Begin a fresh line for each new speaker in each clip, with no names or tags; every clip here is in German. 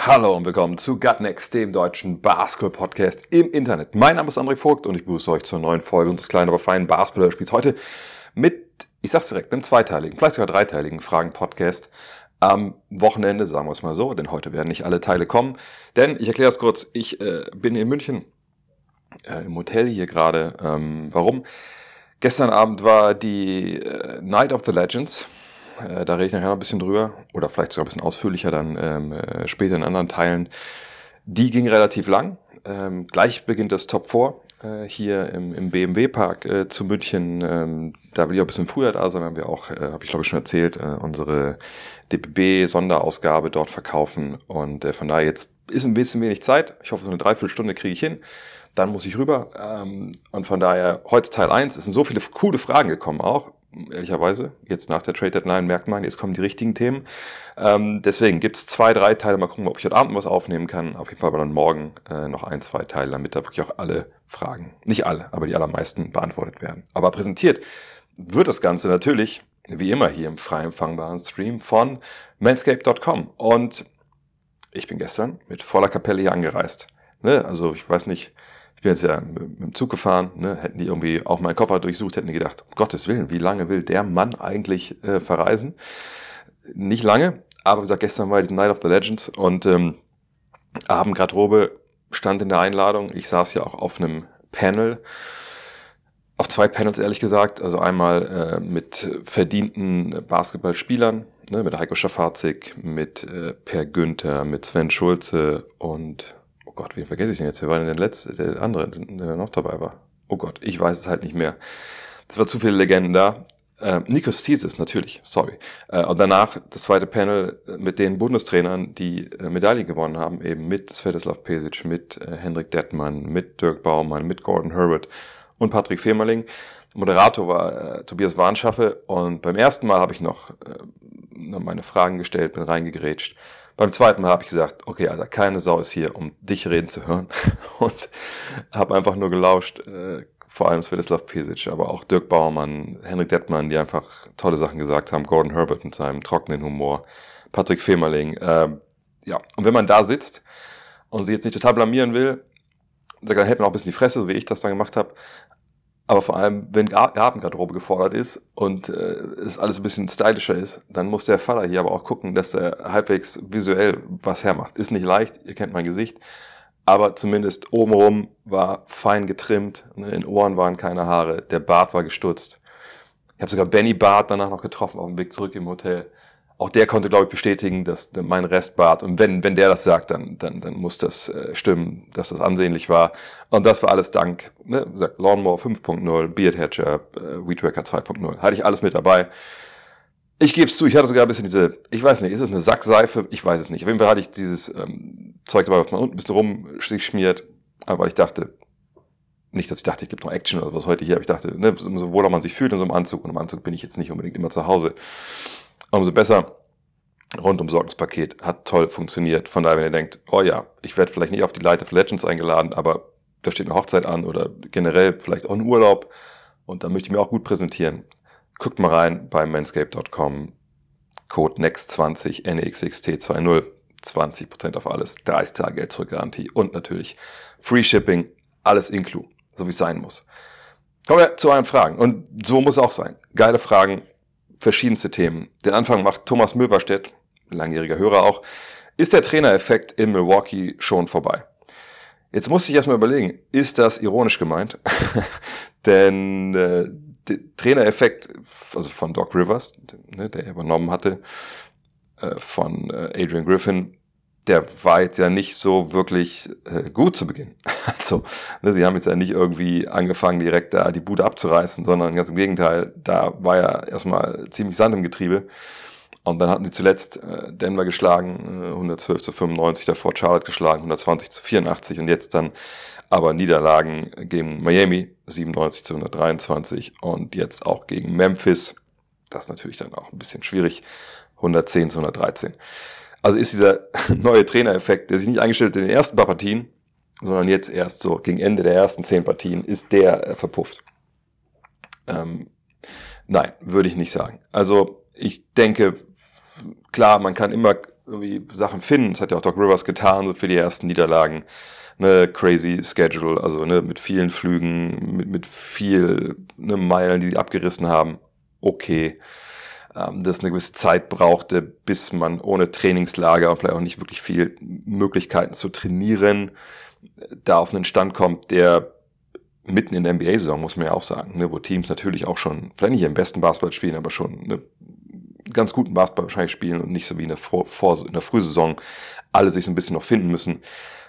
Hallo und willkommen zu Gutnext, dem deutschen Basketball-Podcast im Internet. Mein Name ist André Vogt und ich begrüße euch zur neuen Folge unseres kleinen, aber feinen Basketball-Spiels. Heute mit, ich sag's direkt, einem zweiteiligen, vielleicht sogar dreiteiligen Fragen-Podcast am Wochenende, sagen wir es mal so, denn heute werden nicht alle Teile kommen. Denn, ich erkläre es kurz, ich äh, bin in München äh, im Hotel hier gerade. Ähm, warum? Gestern Abend war die äh, Night of the Legends. Äh, da rede ich nachher noch ein bisschen drüber. Oder vielleicht sogar ein bisschen ausführlicher dann ähm, äh, später in anderen Teilen. Die ging relativ lang. Ähm, gleich beginnt das Top 4 äh, hier im, im BMW-Park äh, zu München. Ähm, da will ich auch ein bisschen früher da sein, wenn wir auch, äh, habe ich glaube ich schon erzählt, äh, unsere DBB-Sonderausgabe dort verkaufen. Und äh, von daher jetzt ist ein bisschen wenig Zeit. Ich hoffe, so eine Dreiviertelstunde kriege ich hin dann muss ich rüber. Ähm, und von daher, heute Teil 1, es sind so viele coole Fragen gekommen auch, ehrlicherweise. Jetzt nach der Trade Deadline merkt man, jetzt kommen die richtigen Themen. Ähm, deswegen gibt's zwei, drei Teile. Mal gucken, ob ich heute Abend was aufnehmen kann. Auf jeden Fall aber dann morgen äh, noch ein, zwei Teile, damit da wirklich auch alle Fragen, nicht alle, aber die allermeisten beantwortet werden. Aber präsentiert wird das Ganze natürlich, wie immer hier im frei empfangbaren Stream von manscape.com. Und ich bin gestern mit voller Kapelle hier angereist. Ne? Also ich weiß nicht, ich bin jetzt ja mit dem Zug gefahren, ne? hätten die irgendwie auch meinen Koffer durchsucht, hätten die gedacht, um Gottes Willen, wie lange will der Mann eigentlich äh, verreisen? Nicht lange, aber wie gesagt, gestern war die Night of the Legends und ähm, Abendgarderobe stand in der Einladung. Ich saß ja auch auf einem Panel, auf zwei Panels ehrlich gesagt, also einmal äh, mit verdienten Basketballspielern, ne, mit Heiko Schafazik, mit äh, Per Günther, mit Sven Schulze und Gott, wen vergesse ich denn jetzt? Wer war denn der letzte, der andere, der noch dabei war? Oh Gott, ich weiß es halt nicht mehr. Es war zu viele Legenden da. Äh, Nikos Thesis, natürlich, sorry. Äh, und danach das zweite Panel mit den Bundestrainern, die äh, Medaille gewonnen haben, eben mit Svetislav Pesic, mit äh, Henrik Dettmann, mit Dirk Baumann, mit Gordon Herbert und Patrick Femerling. Moderator war äh, Tobias Warnschaffe und beim ersten Mal habe ich noch, äh, noch meine Fragen gestellt, bin reingegrätscht. Beim zweiten Mal habe ich gesagt, okay, Alter, keine Sau ist hier, um dich reden zu hören. Und habe einfach nur gelauscht, äh, vor allem Svetislav Pesic, aber auch Dirk Baumann, Henrik Dettmann, die einfach tolle Sachen gesagt haben, Gordon Herbert mit seinem trockenen Humor, Patrick Femerling. Äh, ja, und wenn man da sitzt und sie jetzt nicht total blamieren will, dann hält man auch ein bisschen die Fresse, so wie ich das dann gemacht habe. Aber vor allem, wenn Abendgarderobe gefordert ist und äh, es alles ein bisschen stylischer ist, dann muss der Vater hier aber auch gucken, dass er halbwegs visuell was hermacht. Ist nicht leicht, ihr kennt mein Gesicht, aber zumindest obenrum war fein getrimmt, ne, in Ohren waren keine Haare, der Bart war gestutzt. Ich habe sogar Benny Bart danach noch getroffen auf dem Weg zurück im Hotel. Auch der konnte, glaube ich, bestätigen, dass mein Restbart, und wenn, wenn der das sagt, dann, dann, dann muss das äh, stimmen, dass das ansehnlich war. Und das war alles dank, ne, gesagt, Lawnmower 5.0, Beard Hatcher, äh, Weedwacker 2.0. Hatte ich alles mit dabei. Ich gebe es zu, ich hatte sogar ein bisschen diese, ich weiß nicht, ist es eine Sackseife? Ich weiß es nicht. Auf jeden Fall hatte ich dieses ähm, Zeug dabei, was man unten ein bisschen rumschmiert, aber ich dachte, nicht, dass ich dachte, ich gebe noch Action oder was heute hier, aber ich dachte, ne, umso wohler man sich fühlt in so einem Anzug, und im Anzug bin ich jetzt nicht unbedingt immer zu Hause umso besser. Rundumsorgungspaket hat toll funktioniert. Von daher, wenn ihr denkt, oh ja, ich werde vielleicht nicht auf die Light of Legends eingeladen, aber da steht eine Hochzeit an oder generell vielleicht auch ein Urlaub und da möchte ich mir auch gut präsentieren. Guckt mal rein bei manscape.com. Code NEXT20 NXXT20 20% auf alles, 30 Tage Geld zurück Garantie und natürlich Free Shipping, alles inclu, so wie es sein muss. Kommen wir zu euren Fragen und so muss es auch sein. Geile Fragen, verschiedenste Themen. Den Anfang macht Thomas Milberstedt, langjähriger Hörer auch. Ist der Trainereffekt in Milwaukee schon vorbei? Jetzt muss ich erstmal überlegen, ist das ironisch gemeint? Denn äh, der Trainereffekt, also von Doc Rivers, ne, der übernommen hatte, äh, von äh, Adrian Griffin, der war jetzt ja nicht so wirklich äh, gut zu Beginn. Also, ne, sie haben jetzt ja nicht irgendwie angefangen, direkt da die Bude abzureißen, sondern ganz im Gegenteil, da war ja erstmal ziemlich Sand im Getriebe. Und dann hatten sie zuletzt äh, Denver geschlagen, äh, 112 zu 95, davor Charlotte geschlagen, 120 zu 84 und jetzt dann aber Niederlagen gegen Miami 97 zu 123 und jetzt auch gegen Memphis. Das ist natürlich dann auch ein bisschen schwierig. 110 zu 113. Also ist dieser neue Trainereffekt, der sich nicht eingestellt hat in den ersten paar Partien, sondern jetzt erst so gegen Ende der ersten zehn Partien, ist der äh, verpufft. Ähm, nein, würde ich nicht sagen. Also ich denke, klar, man kann immer irgendwie Sachen finden. Das hat ja auch Doc Rivers getan, so für die ersten Niederlagen. Ne, crazy Schedule, also ne, mit vielen Flügen, mit, mit viel ne, Meilen, die sie abgerissen haben. Okay. Ähm, das eine gewisse Zeit brauchte, bis man ohne Trainingslager und vielleicht auch nicht wirklich viel Möglichkeiten zu trainieren, da auf einen Stand kommt, der mitten in der NBA-Saison, muss man ja auch sagen, ne, wo Teams natürlich auch schon, vielleicht nicht im besten Basketball spielen, aber schon ne, ganz guten Basketball wahrscheinlich spielen und nicht so wie in der, Vor Vor in der Frühsaison alle sich so ein bisschen noch finden müssen.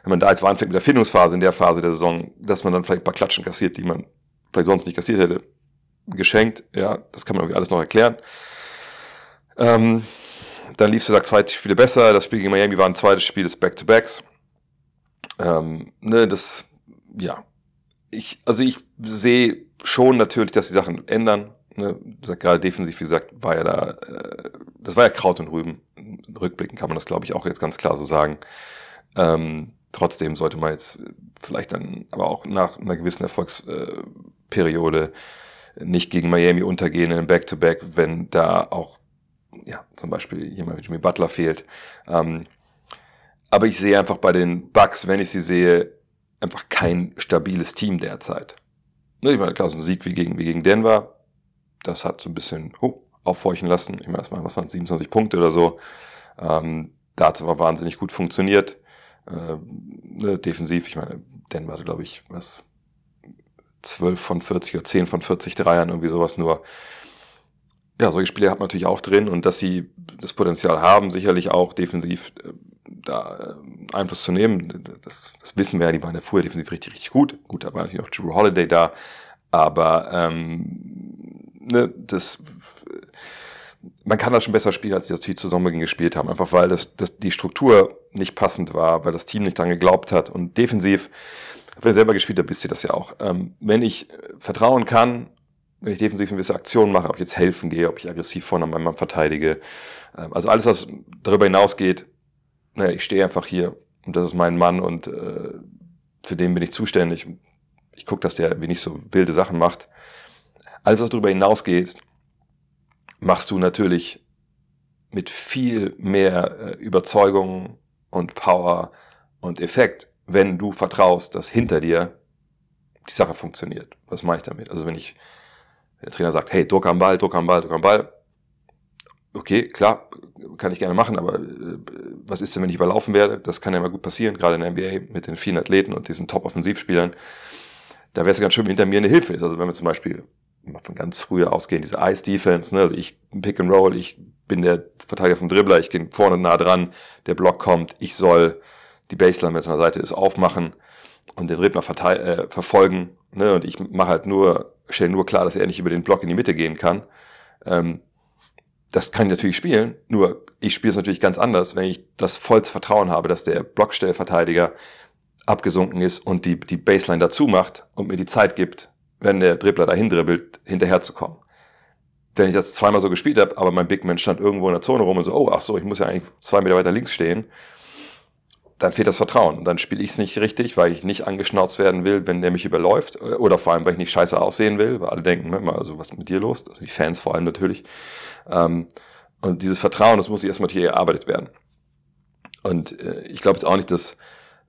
Wenn man da jetzt anfängt mit der Findungsphase in der Phase der Saison, dass man dann vielleicht ein paar Klatschen kassiert, die man vielleicht sonst nicht kassiert hätte, geschenkt, ja, das kann man irgendwie alles noch erklären. Ähm, dann lief es, sagt, zwei Spiele besser. Das Spiel gegen Miami war ein zweites Spiel des Back-to-Backs. Ähm, ne, das, ja. Ich, also ich sehe schon natürlich, dass die Sachen ändern. Ne, gerade defensiv, wie gesagt, war ja da, äh, das war ja Kraut und Rüben. Rückblicken kann man das, glaube ich, auch jetzt ganz klar so sagen. Ähm, trotzdem sollte man jetzt vielleicht dann, aber auch nach einer gewissen Erfolgsperiode nicht gegen Miami untergehen in einem Back-to-Back, wenn da auch, ja, zum Beispiel jemand wie Jimmy Butler fehlt. Ähm, aber ich sehe einfach bei den Bucks, wenn ich sie sehe, einfach kein stabiles Team derzeit. Ne, ich meine, klar, so ein Sieg wie gegen, wie gegen Denver, das hat so ein bisschen oh, aufhorchen lassen. Ich meine, das waren, was waren 27 Punkte oder so. Ähm, da hat es aber wahnsinnig gut funktioniert. Äh, ne, defensiv, ich meine, Denver hatte, glaube ich, was 12 von 40 oder 10 von 40 Dreiern, irgendwie sowas nur. Ja, solche Spiele hat man natürlich auch drin und dass sie das Potenzial haben, sicherlich auch defensiv äh, da äh, Einfluss zu nehmen, das, das wissen wir ja, die waren ja früher defensiv richtig, richtig gut. Gut, da war natürlich auch Drew Holiday da, aber ähm, ne, das man kann das schon besser spielen, als sie das zu Sommerbeginn gespielt haben. Einfach weil das, das, die Struktur nicht passend war, weil das Team nicht dran geglaubt hat. Und defensiv, ihr selber gespielt habt, wisst ihr das ja auch. Ähm, wenn ich vertrauen kann, wenn ich defensiv eine gewisse Aktion mache, ob ich jetzt helfen gehe, ob ich aggressiv vorne an meinem Mann verteidige. Ähm, also alles, was darüber hinausgeht, naja, ich stehe einfach hier und das ist mein Mann und äh, für den bin ich zuständig. Ich gucke, dass der wie nicht so wilde Sachen macht. Alles, was darüber hinausgeht, machst du natürlich mit viel mehr äh, Überzeugung und Power und Effekt, wenn du vertraust, dass hinter dir die Sache funktioniert. Was meine ich damit? Also wenn ich, der Trainer sagt, hey, Druck am Ball, Druck am Ball, Druck am Ball, okay, klar, kann ich gerne machen, aber äh, was ist denn, wenn ich überlaufen werde? Das kann ja immer gut passieren, gerade in der NBA mit den vielen Athleten und diesen Top-Offensivspielern. Da wäre es ganz schön, wenn hinter mir eine Hilfe ist. Also wenn wir zum Beispiel von ganz früher ausgehen, diese Ice-Defense, ne? also ich Pick and Roll, ich bin der Verteidiger vom Dribbler, ich gehe vorne nah dran, der Block kommt, ich soll die Baseline, wenn es an der Seite ist, aufmachen und den Dribbler äh, verfolgen. Ne? Und ich mache halt nur, stelle nur klar, dass er nicht über den Block in die Mitte gehen kann. Ähm, das kann ich natürlich spielen, nur ich spiele es natürlich ganz anders, wenn ich das vollste Vertrauen habe, dass der Blockstellverteidiger abgesunken ist und die, die Baseline dazu macht und mir die Zeit gibt, wenn der Dribbler dahin dribbelt, hinterherzukommen. Wenn ich das zweimal so gespielt habe, aber mein Big Man stand irgendwo in der Zone rum und so, oh, ach so, ich muss ja eigentlich zwei Meter weiter links stehen, dann fehlt das Vertrauen. Und dann spiele ich es nicht richtig, weil ich nicht angeschnauzt werden will, wenn der mich überläuft. Oder vor allem, weil ich nicht scheiße aussehen will, weil alle denken, immer, also was ist mit dir los? Also die Fans vor allem natürlich. Ähm, und dieses Vertrauen, das muss erstmal hier erarbeitet werden. Und äh, ich glaube jetzt auch nicht, dass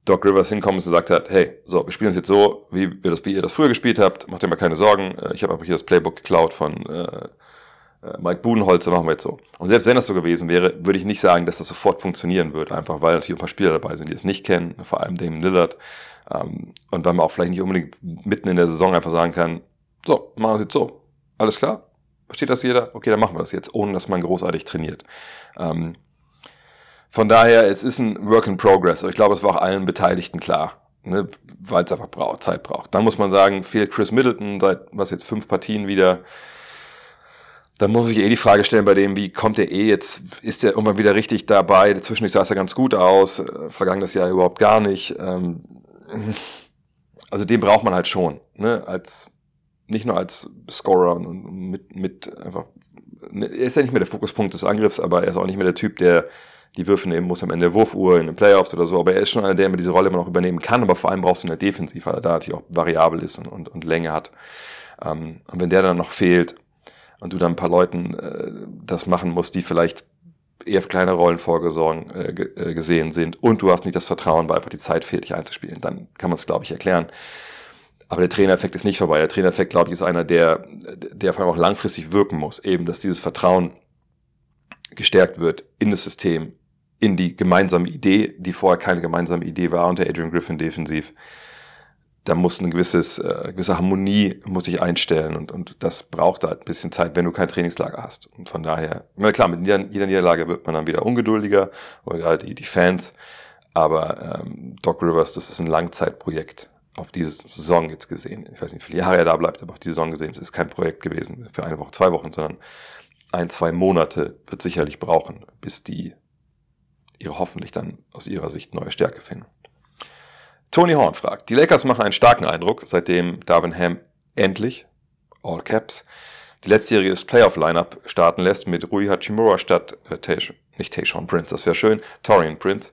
Doc Rivers hinkommt und gesagt hat, hey, so, wir spielen es jetzt so, wie, wir das, wie ihr das früher gespielt habt, macht ihr mal keine Sorgen. Äh, ich habe einfach hier das Playbook geklaut von äh, äh, Mike Budenholzer, machen wir jetzt so. Und selbst wenn das so gewesen wäre, würde ich nicht sagen, dass das sofort funktionieren wird, einfach weil natürlich ein paar Spieler dabei sind, die es nicht kennen, vor allem Damon Lillard. Ähm, und weil man auch vielleicht nicht unbedingt mitten in der Saison einfach sagen kann, so, machen wir es jetzt so. Alles klar? Versteht das jeder? Okay, dann machen wir das jetzt, ohne dass man großartig trainiert. Ähm, von daher, es ist ein Work in Progress. Ich glaube, es war auch allen Beteiligten klar, ne, weil es einfach Zeit braucht. Dann muss man sagen, fehlt Chris Middleton seit was jetzt fünf Partien wieder. Dann muss ich eh die Frage stellen bei dem, wie kommt der eh jetzt? Ist der irgendwann wieder richtig dabei? Zwischendurch sah es ja ganz gut aus. Äh, vergangenes Jahr überhaupt gar nicht. Ähm, also den braucht man halt schon, ne? Als nicht nur als Scorer und mit, mit einfach. Ne, er ist ja nicht mehr der Fokuspunkt des Angriffs, aber er ist auch nicht mehr der Typ, der die Würfe nehmen muss am Ende der Wurfuhr in den Playoffs oder so. Aber er ist schon einer, der immer diese Rolle immer noch übernehmen kann, aber vor allem brauchst du eine Defensiv, weil er da natürlich auch variabel ist und, und, und Länge hat. Ähm, und wenn der dann noch fehlt und du dann ein paar Leuten äh, das machen musst, die vielleicht eher für kleine Rollen vorgesorgen äh, äh, gesehen sind und du hast nicht das Vertrauen, weil einfach die Zeit fehlt, dich einzuspielen, dann kann man es, glaube ich, erklären. Aber der Trainereffekt ist nicht vorbei. Der Trainereffekt, glaube ich, ist einer, der, der vor allem auch langfristig wirken muss. Eben, dass dieses Vertrauen gestärkt wird in das System, in die gemeinsame Idee, die vorher keine gemeinsame Idee war unter Adrian Griffin defensiv da muss ein gewisses, äh, gewisse Harmonie muss sich einstellen und, und das braucht halt ein bisschen Zeit, wenn du kein Trainingslager hast. Und von daher, na klar, mit jeder, jeder Niederlage wird man dann wieder ungeduldiger, oder gerade die, die Fans. Aber ähm, Doc Rivers, das ist ein Langzeitprojekt auf diese Saison jetzt gesehen. Ich weiß nicht, wie viele Jahre er da bleibt, aber auf die Saison gesehen, es ist kein Projekt gewesen für eine Woche, zwei Wochen, sondern ein, zwei Monate wird sicherlich brauchen, bis die ihre hoffentlich dann aus ihrer Sicht neue Stärke finden. Tony Horn fragt, die Lakers machen einen starken Eindruck, seitdem Darvin Ham endlich, all caps, die letztjährige Playoff-Lineup starten lässt mit Rui Hachimura statt, äh, Tej, nicht Tayshaun Prince, das wäre schön, Torian Prince.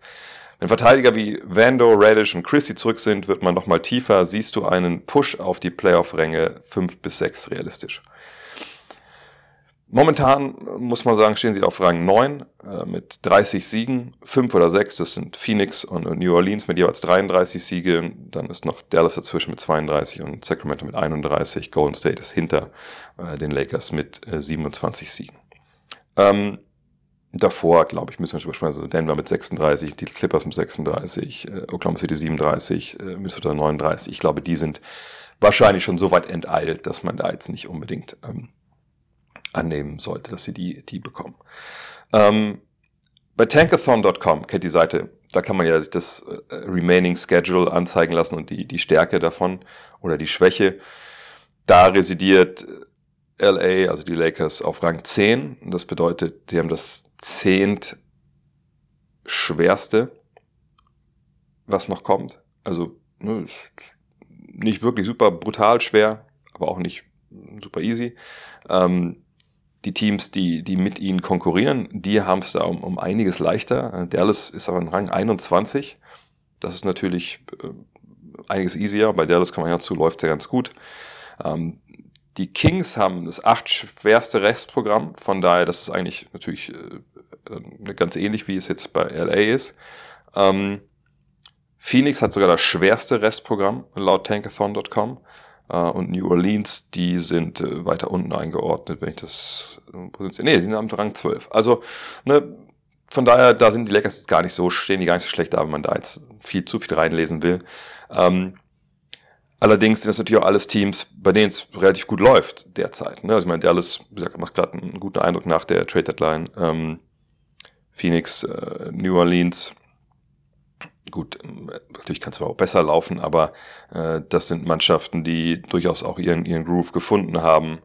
Wenn Verteidiger wie Vando, Radish und Chrissy zurück sind, wird man nochmal tiefer. Siehst du einen Push auf die Playoff-Ränge 5 bis 6 realistisch? Momentan muss man sagen, stehen sie auf Rang 9 äh, mit 30 Siegen. 5 oder 6, das sind Phoenix und, New Orleans mit jeweils 33 Siege. Dann ist noch Dallas dazwischen mit 32 und Sacramento mit 31. Golden State ist hinter äh, den Lakers mit äh, 27 Siegen. davor, glaube ich, müssen wir schon sprechen. Also Denver mit 36, die Clippers mit 36, äh, Oklahoma City 37, äh, Minnesota 39. Ich glaube, die sind wahrscheinlich schon so weit enteilt, dass man da jetzt nicht unbedingt ähm, annehmen sollte, dass sie die, die bekommen. Ähm, bei tankathon.com kennt die Seite, da kann man ja das äh, Remaining Schedule anzeigen lassen und die, die Stärke davon oder die Schwäche. Da residiert LA, also die Lakers, auf Rang 10. Das bedeutet, die haben das zehnt schwerste, was noch kommt. Also ne, nicht wirklich super brutal schwer, aber auch nicht super easy. Ähm, die Teams, die, die mit ihnen konkurrieren, die haben es da um, um einiges leichter. Dallas ist aber in Rang 21. Das ist natürlich äh, einiges easier. Bei Dallas kann man ja zu, läuft ja ganz gut. Ähm, die Kings haben das acht schwerste Restprogramm, von daher, das ist eigentlich natürlich äh, ganz ähnlich, wie es jetzt bei LA ist. Ähm, Phoenix hat sogar das schwerste Restprogramm laut tankathon.com. Äh, und New Orleans, die sind äh, weiter unten eingeordnet, wenn ich das äh. Nee, sie sind am Rang 12. Also, ne, von daher, da sind die Lakers jetzt gar nicht so, stehen die gar nicht so schlecht da, wenn man da jetzt viel zu viel reinlesen will. Ähm, allerdings sind das natürlich auch alles Teams, bei denen es relativ gut läuft derzeit. Ne? Also ich meine, Dallas, wie gesagt, macht gerade einen guten Eindruck nach der Trade Deadline. Ähm, Phoenix, äh, New Orleans, Gut, ähm, natürlich kann es auch besser laufen, aber äh, das sind Mannschaften, die durchaus auch ihren, ihren Groove gefunden haben.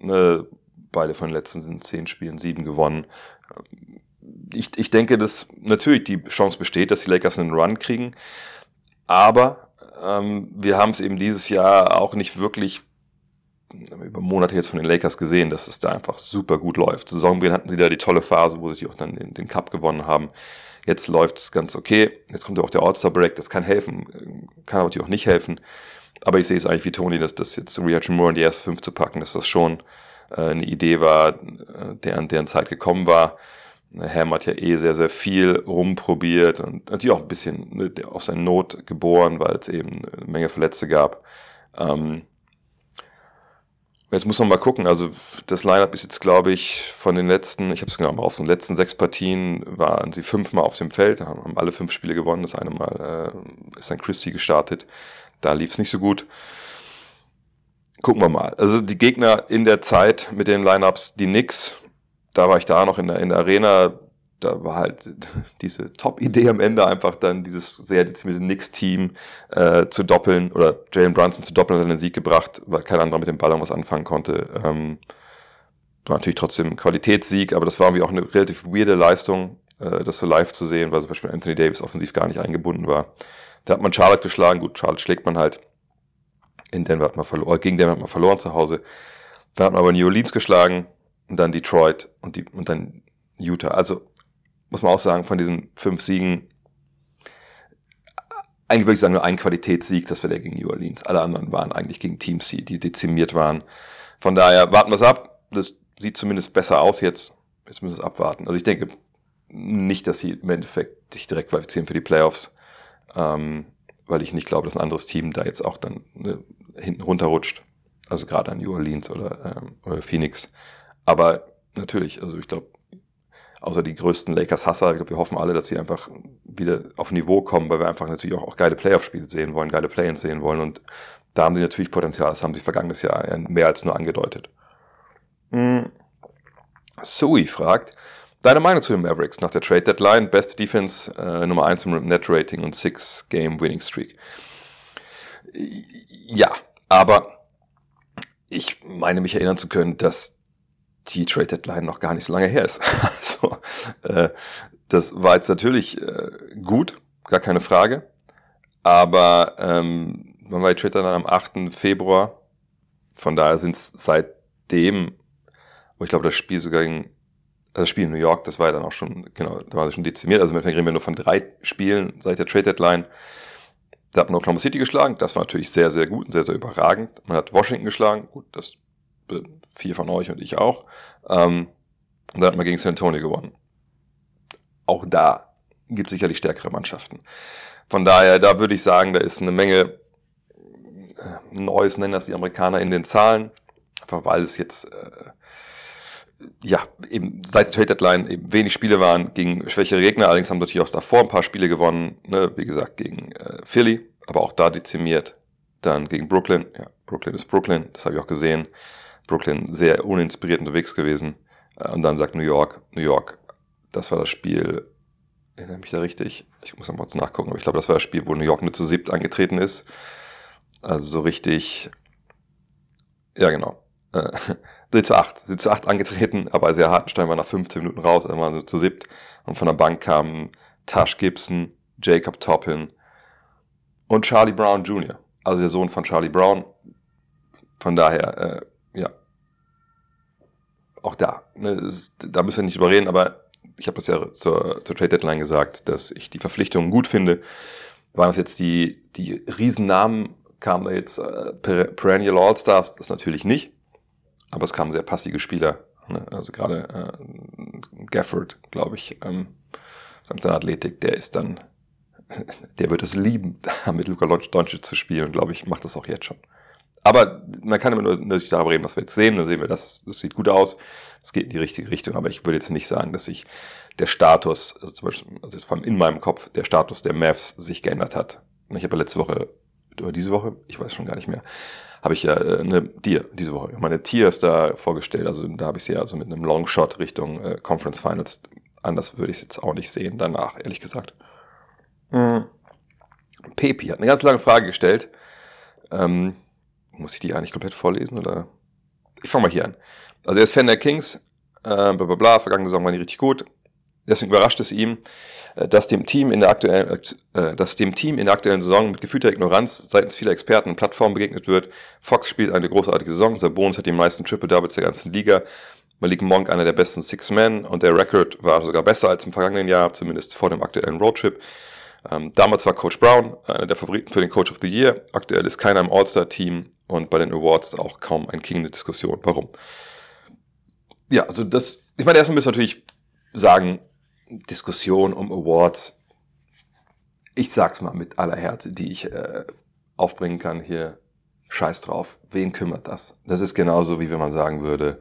Ne, beide von den letzten zehn Spielen sieben gewonnen. Ich, ich denke, dass natürlich die Chance besteht, dass die Lakers einen Run kriegen, aber ähm, wir haben es eben dieses Jahr auch nicht wirklich über Monate jetzt von den Lakers gesehen, dass es da einfach super gut läuft. Saisonbeginn hatten sie da die tolle Phase, wo sie auch dann den, den Cup gewonnen haben. Jetzt läuft es ganz okay. Jetzt kommt ja auch der All-Star-Break. Das kann helfen, kann natürlich auch nicht helfen. Aber ich sehe es eigentlich wie Tony, dass das jetzt Riyad Moore in die erste fünf zu packen, dass das schon äh, eine Idee war, äh, der an deren Zeit gekommen war. Ham hat ja eh sehr, sehr viel rumprobiert und natürlich auch ein bisschen ne, aus seiner Not geboren, weil es eben eine Menge Verletzte gab. Ähm, Jetzt muss man mal gucken. Also das Lineup ist jetzt, glaube ich, von den letzten, ich habe es genau mal auf, den letzten sechs Partien waren sie fünfmal auf dem Feld, haben alle fünf Spiele gewonnen. Das eine Mal äh, ist dann Christie gestartet. Da lief es nicht so gut. Gucken wir mal. Also die Gegner in der Zeit mit den Lineups, die Knicks, da war ich da noch in der, in der Arena, da war halt diese Top-Idee am Ende einfach dann dieses sehr dezimierte Knicks-Team äh, zu doppeln oder Jalen Brunson zu doppeln hat einen Sieg gebracht, weil kein anderer mit dem Ball was anfangen konnte. Ähm, war natürlich trotzdem Qualitätssieg, aber das war irgendwie auch eine relativ weirde Leistung, äh, das so live zu sehen, weil zum Beispiel Anthony Davis offensiv gar nicht eingebunden war. Da hat man Charlotte geschlagen, gut, Charlotte schlägt man halt. In Denver hat man verloren, gegen Denver hat man verloren zu Hause. Dann hat man aber New Orleans geschlagen und dann Detroit und, die, und dann Utah. Also muss man auch sagen, von diesen fünf Siegen, eigentlich würde ich sagen, nur ein Qualitätssieg, das war der gegen New Orleans. Alle anderen waren eigentlich gegen Teams, die dezimiert waren. Von daher warten wir es ab. Das sieht zumindest besser aus jetzt. Jetzt müssen wir es abwarten. Also ich denke nicht, dass sie im Endeffekt sich direkt qualifizieren für die Playoffs, ähm, weil ich nicht glaube, dass ein anderes Team da jetzt auch dann ne, hinten runterrutscht. Also gerade an New Orleans oder, ähm, oder Phoenix. Aber natürlich, also ich glaube, außer die größten Lakers-Hasser, wir hoffen alle, dass sie einfach wieder auf Niveau kommen, weil wir einfach natürlich auch, auch geile Playoff-Spiele sehen wollen, geile Play-ins sehen wollen. Und da haben sie natürlich Potenzial, das haben sie vergangenes Jahr mehr als nur angedeutet. Hm. Sui fragt, deine Meinung zu den Mavericks nach der Trade Deadline, Best Defense, äh, Nummer 1 im Net Rating und 6 Game Winning Streak. Ja, aber ich meine mich erinnern zu können, dass die Trade Deadline noch gar nicht so lange her ist. also, äh, das war jetzt natürlich äh, gut, gar keine Frage. Aber ähm, man war die Trade Deadline am 8. Februar. Von daher sind es seitdem, wo ich glaube, das Spiel sogar ging, also das Spiel in New York, das war ja dann auch schon, genau, da war es schon dezimiert. Also mit reden wir nur von drei Spielen seit der Trade Deadline. Da hat man Oklahoma City geschlagen, das war natürlich sehr, sehr gut und sehr, sehr überragend. Man hat Washington geschlagen, gut, das vier von euch und ich auch. Ähm, und dann hat man gegen San Antonio gewonnen. Auch da gibt es sicherlich stärkere Mannschaften. Von daher, da würde ich sagen, da ist eine Menge äh, Neues, nennen das die Amerikaner in den Zahlen. Einfach weil es jetzt, äh, ja, eben seit der Trade Deadline eben wenig Spiele waren gegen schwächere Gegner. Allerdings haben natürlich auch davor ein paar Spiele gewonnen. Ne? Wie gesagt, gegen äh, Philly, aber auch da dezimiert. Dann gegen Brooklyn. Ja, Brooklyn ist Brooklyn, das habe ich auch gesehen. Brooklyn sehr uninspiriert unterwegs gewesen. Äh, und dann sagt New York, New York, das war das Spiel, erinnere mich da richtig? Ich muss noch mal kurz nachgucken, aber ich glaube, das war das Spiel, wo New York nur zu siebt angetreten ist. Also so richtig, ja genau, äh, 3 zu 8, 3 zu 8 angetreten, aber sehr Hartenstein war nach 15 Minuten raus, dann waren sie zu siebt. Und von der Bank kamen Tash Gibson, Jacob Toppin und Charlie Brown Jr., also der Sohn von Charlie Brown. Von daher, äh, auch da, ne, ist, da müssen wir nicht drüber reden, aber ich habe das ja zur, zur Trade Deadline gesagt, dass ich die Verpflichtungen gut finde. Waren das jetzt die, die Riesennamen, kamen da jetzt äh, Perennial All-Stars? Das natürlich nicht, aber es kamen sehr passige Spieler. Ne? Also gerade äh, Gafford, glaube ich, ähm, samt seiner Athletik, der ist dann, der wird es lieben, mit Luka Doncic zu spielen, glaube ich, macht das auch jetzt schon. Aber man kann immer nur natürlich darüber reden, was wir jetzt sehen. Da sehen wir, das, das sieht gut aus. Es geht in die richtige Richtung. Aber ich würde jetzt nicht sagen, dass sich der Status, also zum Beispiel, also jetzt vor allem in meinem Kopf, der Status der Mavs sich geändert hat. Ich habe ja letzte Woche, oder diese Woche, ich weiß schon gar nicht mehr, habe ich ja äh, eine Tier, diese Woche, meine Tiers da vorgestellt. Also da habe ich sie ja also mit einem Longshot Richtung äh, Conference Finals. Anders würde ich es jetzt auch nicht sehen, danach, ehrlich gesagt. Mhm. Pepi hat eine ganz lange Frage gestellt. Ähm, muss ich die eigentlich komplett vorlesen oder? Ich fange mal hier an. Also er ist Fan der Kings, äh, bla bla bla, vergangene Saison waren die richtig gut. Deswegen überrascht es ihm, äh, dass dem Team in der aktuellen, äh, dass dem Team in der aktuellen Saison mit gefühlter Ignoranz seitens vieler Experten und Plattformen begegnet wird. Fox spielt eine großartige Saison, Sabonis hat die meisten Triple Doubles der ganzen Liga. Malik Monk einer der besten Six Men und der Record war sogar besser als im vergangenen Jahr, zumindest vor dem aktuellen Roadtrip. Ähm, damals war Coach Brown einer der Favoriten für den Coach of the Year. Aktuell ist keiner im All-Star-Team und bei den Awards auch kaum ein King in der Diskussion. Warum? Ja, also das, ich meine, erstmal müssen wir natürlich sagen, Diskussion um Awards. Ich sag's mal mit aller Härte, die ich äh, aufbringen kann hier. Scheiß drauf. Wen kümmert das? Das ist genauso wie wenn man sagen würde,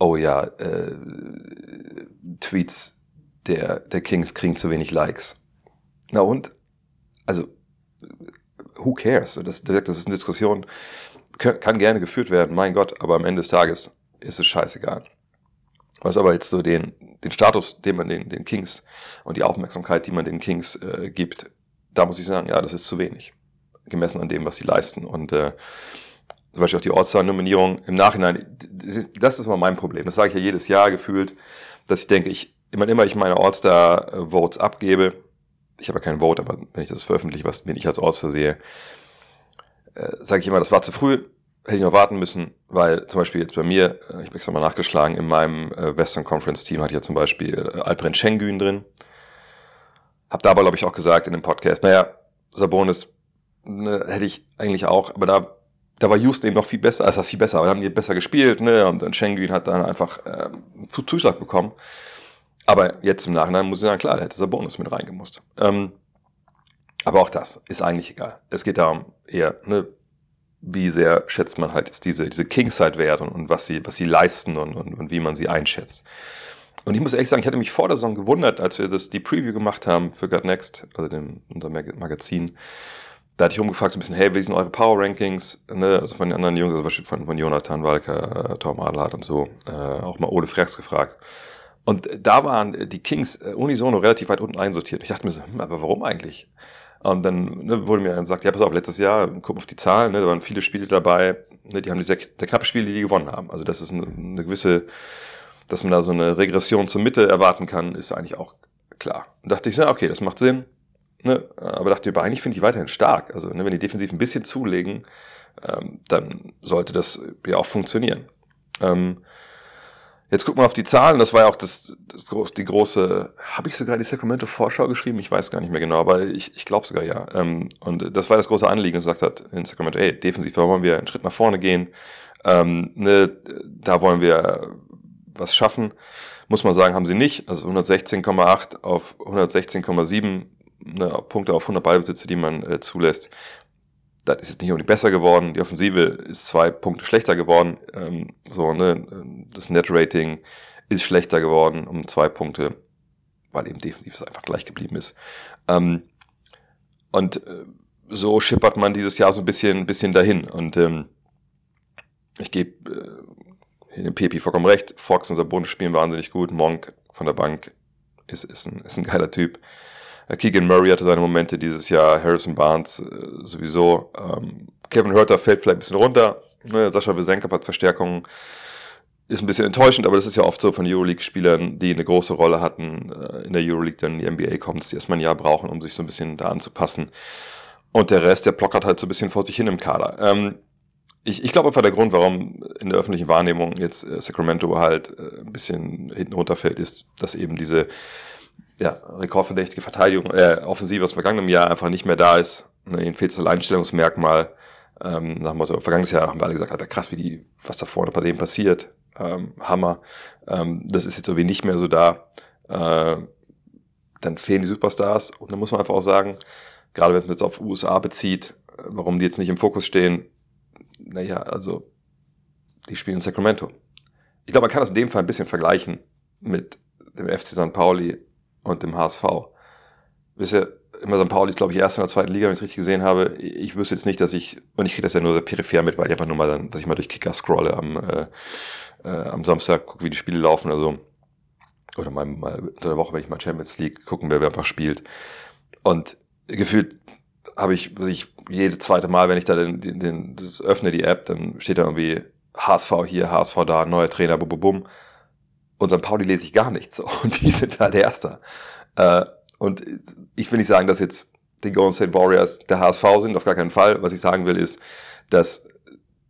oh ja, äh, Tweets der, der Kings kriegen zu wenig Likes. Na und? Also, who cares? Das, das ist eine Diskussion, kann gerne geführt werden, mein Gott, aber am Ende des Tages ist es scheißegal. Was aber jetzt so den, den Status, den man den, den Kings und die Aufmerksamkeit, die man den Kings äh, gibt, da muss ich sagen, ja, das ist zu wenig. Gemessen an dem, was sie leisten. Und äh, zum Beispiel auch die All-Star-Nominierung im Nachhinein, das ist mal mein Problem. Das sage ich ja jedes Jahr gefühlt, dass ich denke, ich, immer, immer ich meine All-Star-Votes abgebe, ich habe ja kein Vote, aber wenn ich das veröffentliche, was, wenn ich als All-Star sehe, äh, sage ich immer, das war zu früh, hätte ich noch warten müssen, weil zum Beispiel jetzt bei mir, äh, ich habe extra mal nachgeschlagen, in meinem äh, Western Conference Team hatte ich ja zum Beispiel äh, Alperen Schengen drin. Hab da aber, glaube ich, auch gesagt in dem Podcast, naja, Sabonis ne, hätte ich eigentlich auch, aber da, da war Houston eben noch viel besser, also viel besser, aber da haben die besser gespielt, ne, und dann Schengen hat dann einfach äh, Zuschlag bekommen. Aber jetzt im Nachhinein muss ich sagen, klar, da hätte Sabonis mit reingemusst. Ähm, aber auch das ist eigentlich egal. Es geht darum, eher, ne, wie sehr schätzt man halt jetzt diese, diese Kingside-Werte und, und, was sie, was sie leisten und, und, und wie man sie einschätzt. Und ich muss ehrlich sagen, ich hatte mich vor der Saison gewundert, als wir das, die Preview gemacht haben für God Next, also dem, unser Magazin. Da hatte ich rumgefragt so ein bisschen, hey, wie sind eure Power Rankings? Ne? Also von den anderen Jungs, also von, von Jonathan Walker, äh, Tom Adelhardt und so, äh, auch mal Ole Frex gefragt. Und da waren die Kings äh, unisono relativ weit unten einsortiert. Ich dachte mir so, hm, aber warum eigentlich? Und dann ne, wurde mir gesagt, ja, pass auf, letztes Jahr, guck auf die Zahlen, ne, da waren viele Spiele dabei, ne, die haben die sehr, sehr knappe Spiele, die, die gewonnen haben. Also das ist eine, eine gewisse, dass man da so eine Regression zur Mitte erwarten kann, ist eigentlich auch klar. Und dachte ich, ja, okay, das macht Sinn. Ne, aber dachte ich, aber eigentlich finde ich weiterhin stark. Also ne, wenn die defensiv ein bisschen zulegen, ähm, dann sollte das ja auch funktionieren. Ähm, Jetzt guck mal auf die Zahlen, das war ja auch das, das die große, habe ich sogar die Sacramento Vorschau geschrieben? Ich weiß gar nicht mehr genau, aber ich, ich glaube sogar ja. Ähm, und das war das große Anliegen, das gesagt hat in Sacramento, ey, defensiv wollen wir einen Schritt nach vorne gehen, ähm, ne, da wollen wir was schaffen. Muss man sagen, haben sie nicht. Also 116,8 auf 116,7 ne, Punkte auf 100 Ballbesitze, die man äh, zulässt das ist jetzt nicht unbedingt besser geworden. Die Offensive ist zwei Punkte schlechter geworden. Ähm, so, ne, das Net-Rating ist schlechter geworden um zwei Punkte, weil eben definitiv es einfach gleich geblieben ist. Ähm, und äh, so schippert man dieses Jahr so ein bisschen, bisschen dahin. Und ähm, ich gebe äh, dem Pepi vollkommen recht. Fox und Sabonis spielen wahnsinnig gut. Monk von der Bank ist, ist, ein, ist ein geiler Typ. Äh, Keegan Murray hatte seine Momente dieses Jahr, Harrison Barnes äh, sowieso. Ähm, Kevin Hurter fällt vielleicht ein bisschen runter. Ne? Sascha Wesenka hat Verstärkungen. Ist ein bisschen enttäuschend, aber das ist ja oft so von Euroleague-Spielern, die eine große Rolle hatten äh, in der Euroleague, dann in die NBA kommen, dass die erstmal ein Jahr brauchen, um sich so ein bisschen da anzupassen. Und der Rest, der plockert halt so ein bisschen vor sich hin im Kader. Ähm, ich, ich glaube einfach der Grund, warum in der öffentlichen Wahrnehmung jetzt äh, Sacramento halt äh, ein bisschen hinten runterfällt, ist, dass eben diese ja, rekordverdächtige Verteidigung, äh, Offensive aus vergangenem Jahr einfach nicht mehr da ist. Ne, ihnen fehlt so ein Einstellungsmerkmal. Ähm, nach dem Motto, vergangenes Jahr haben wir alle gesagt, Alter, krass, wie die, was da vorne bei denen passiert. Ähm, Hammer. Ähm, das ist jetzt irgendwie nicht mehr so da. Äh, dann fehlen die Superstars und dann muss man einfach auch sagen, gerade wenn man jetzt auf USA bezieht, warum die jetzt nicht im Fokus stehen, naja, also die spielen in Sacramento. Ich glaube, man kann das in dem Fall ein bisschen vergleichen mit dem FC St. Pauli und dem HSV. Wisst ihr, immer St. Pauli ist, glaube ich, erst in der zweiten Liga, wenn ich es richtig gesehen habe. Ich wüsste jetzt nicht, dass ich, und ich kriege das ja nur peripher mit, weil ich einfach nur mal dann, dass ich mal durch Kicker scrolle am, äh, äh, am Samstag, gucke, wie die Spiele laufen oder so. Oder mal, mal unter der Woche, wenn ich mal Champions League gucken, wer, wer einfach spielt. Und gefühlt habe ich, was ich jede zweite Mal, wenn ich da den, den, den das öffne, die App, dann steht da irgendwie HSV hier, HSV da, neuer Trainer, bum, bum, bum und. Pauli lese ich gar nichts. Und die sind halt Erster. Äh, und ich will nicht sagen, dass jetzt die Golden State Warriors der HSV sind, auf gar keinen Fall. Was ich sagen will, ist, dass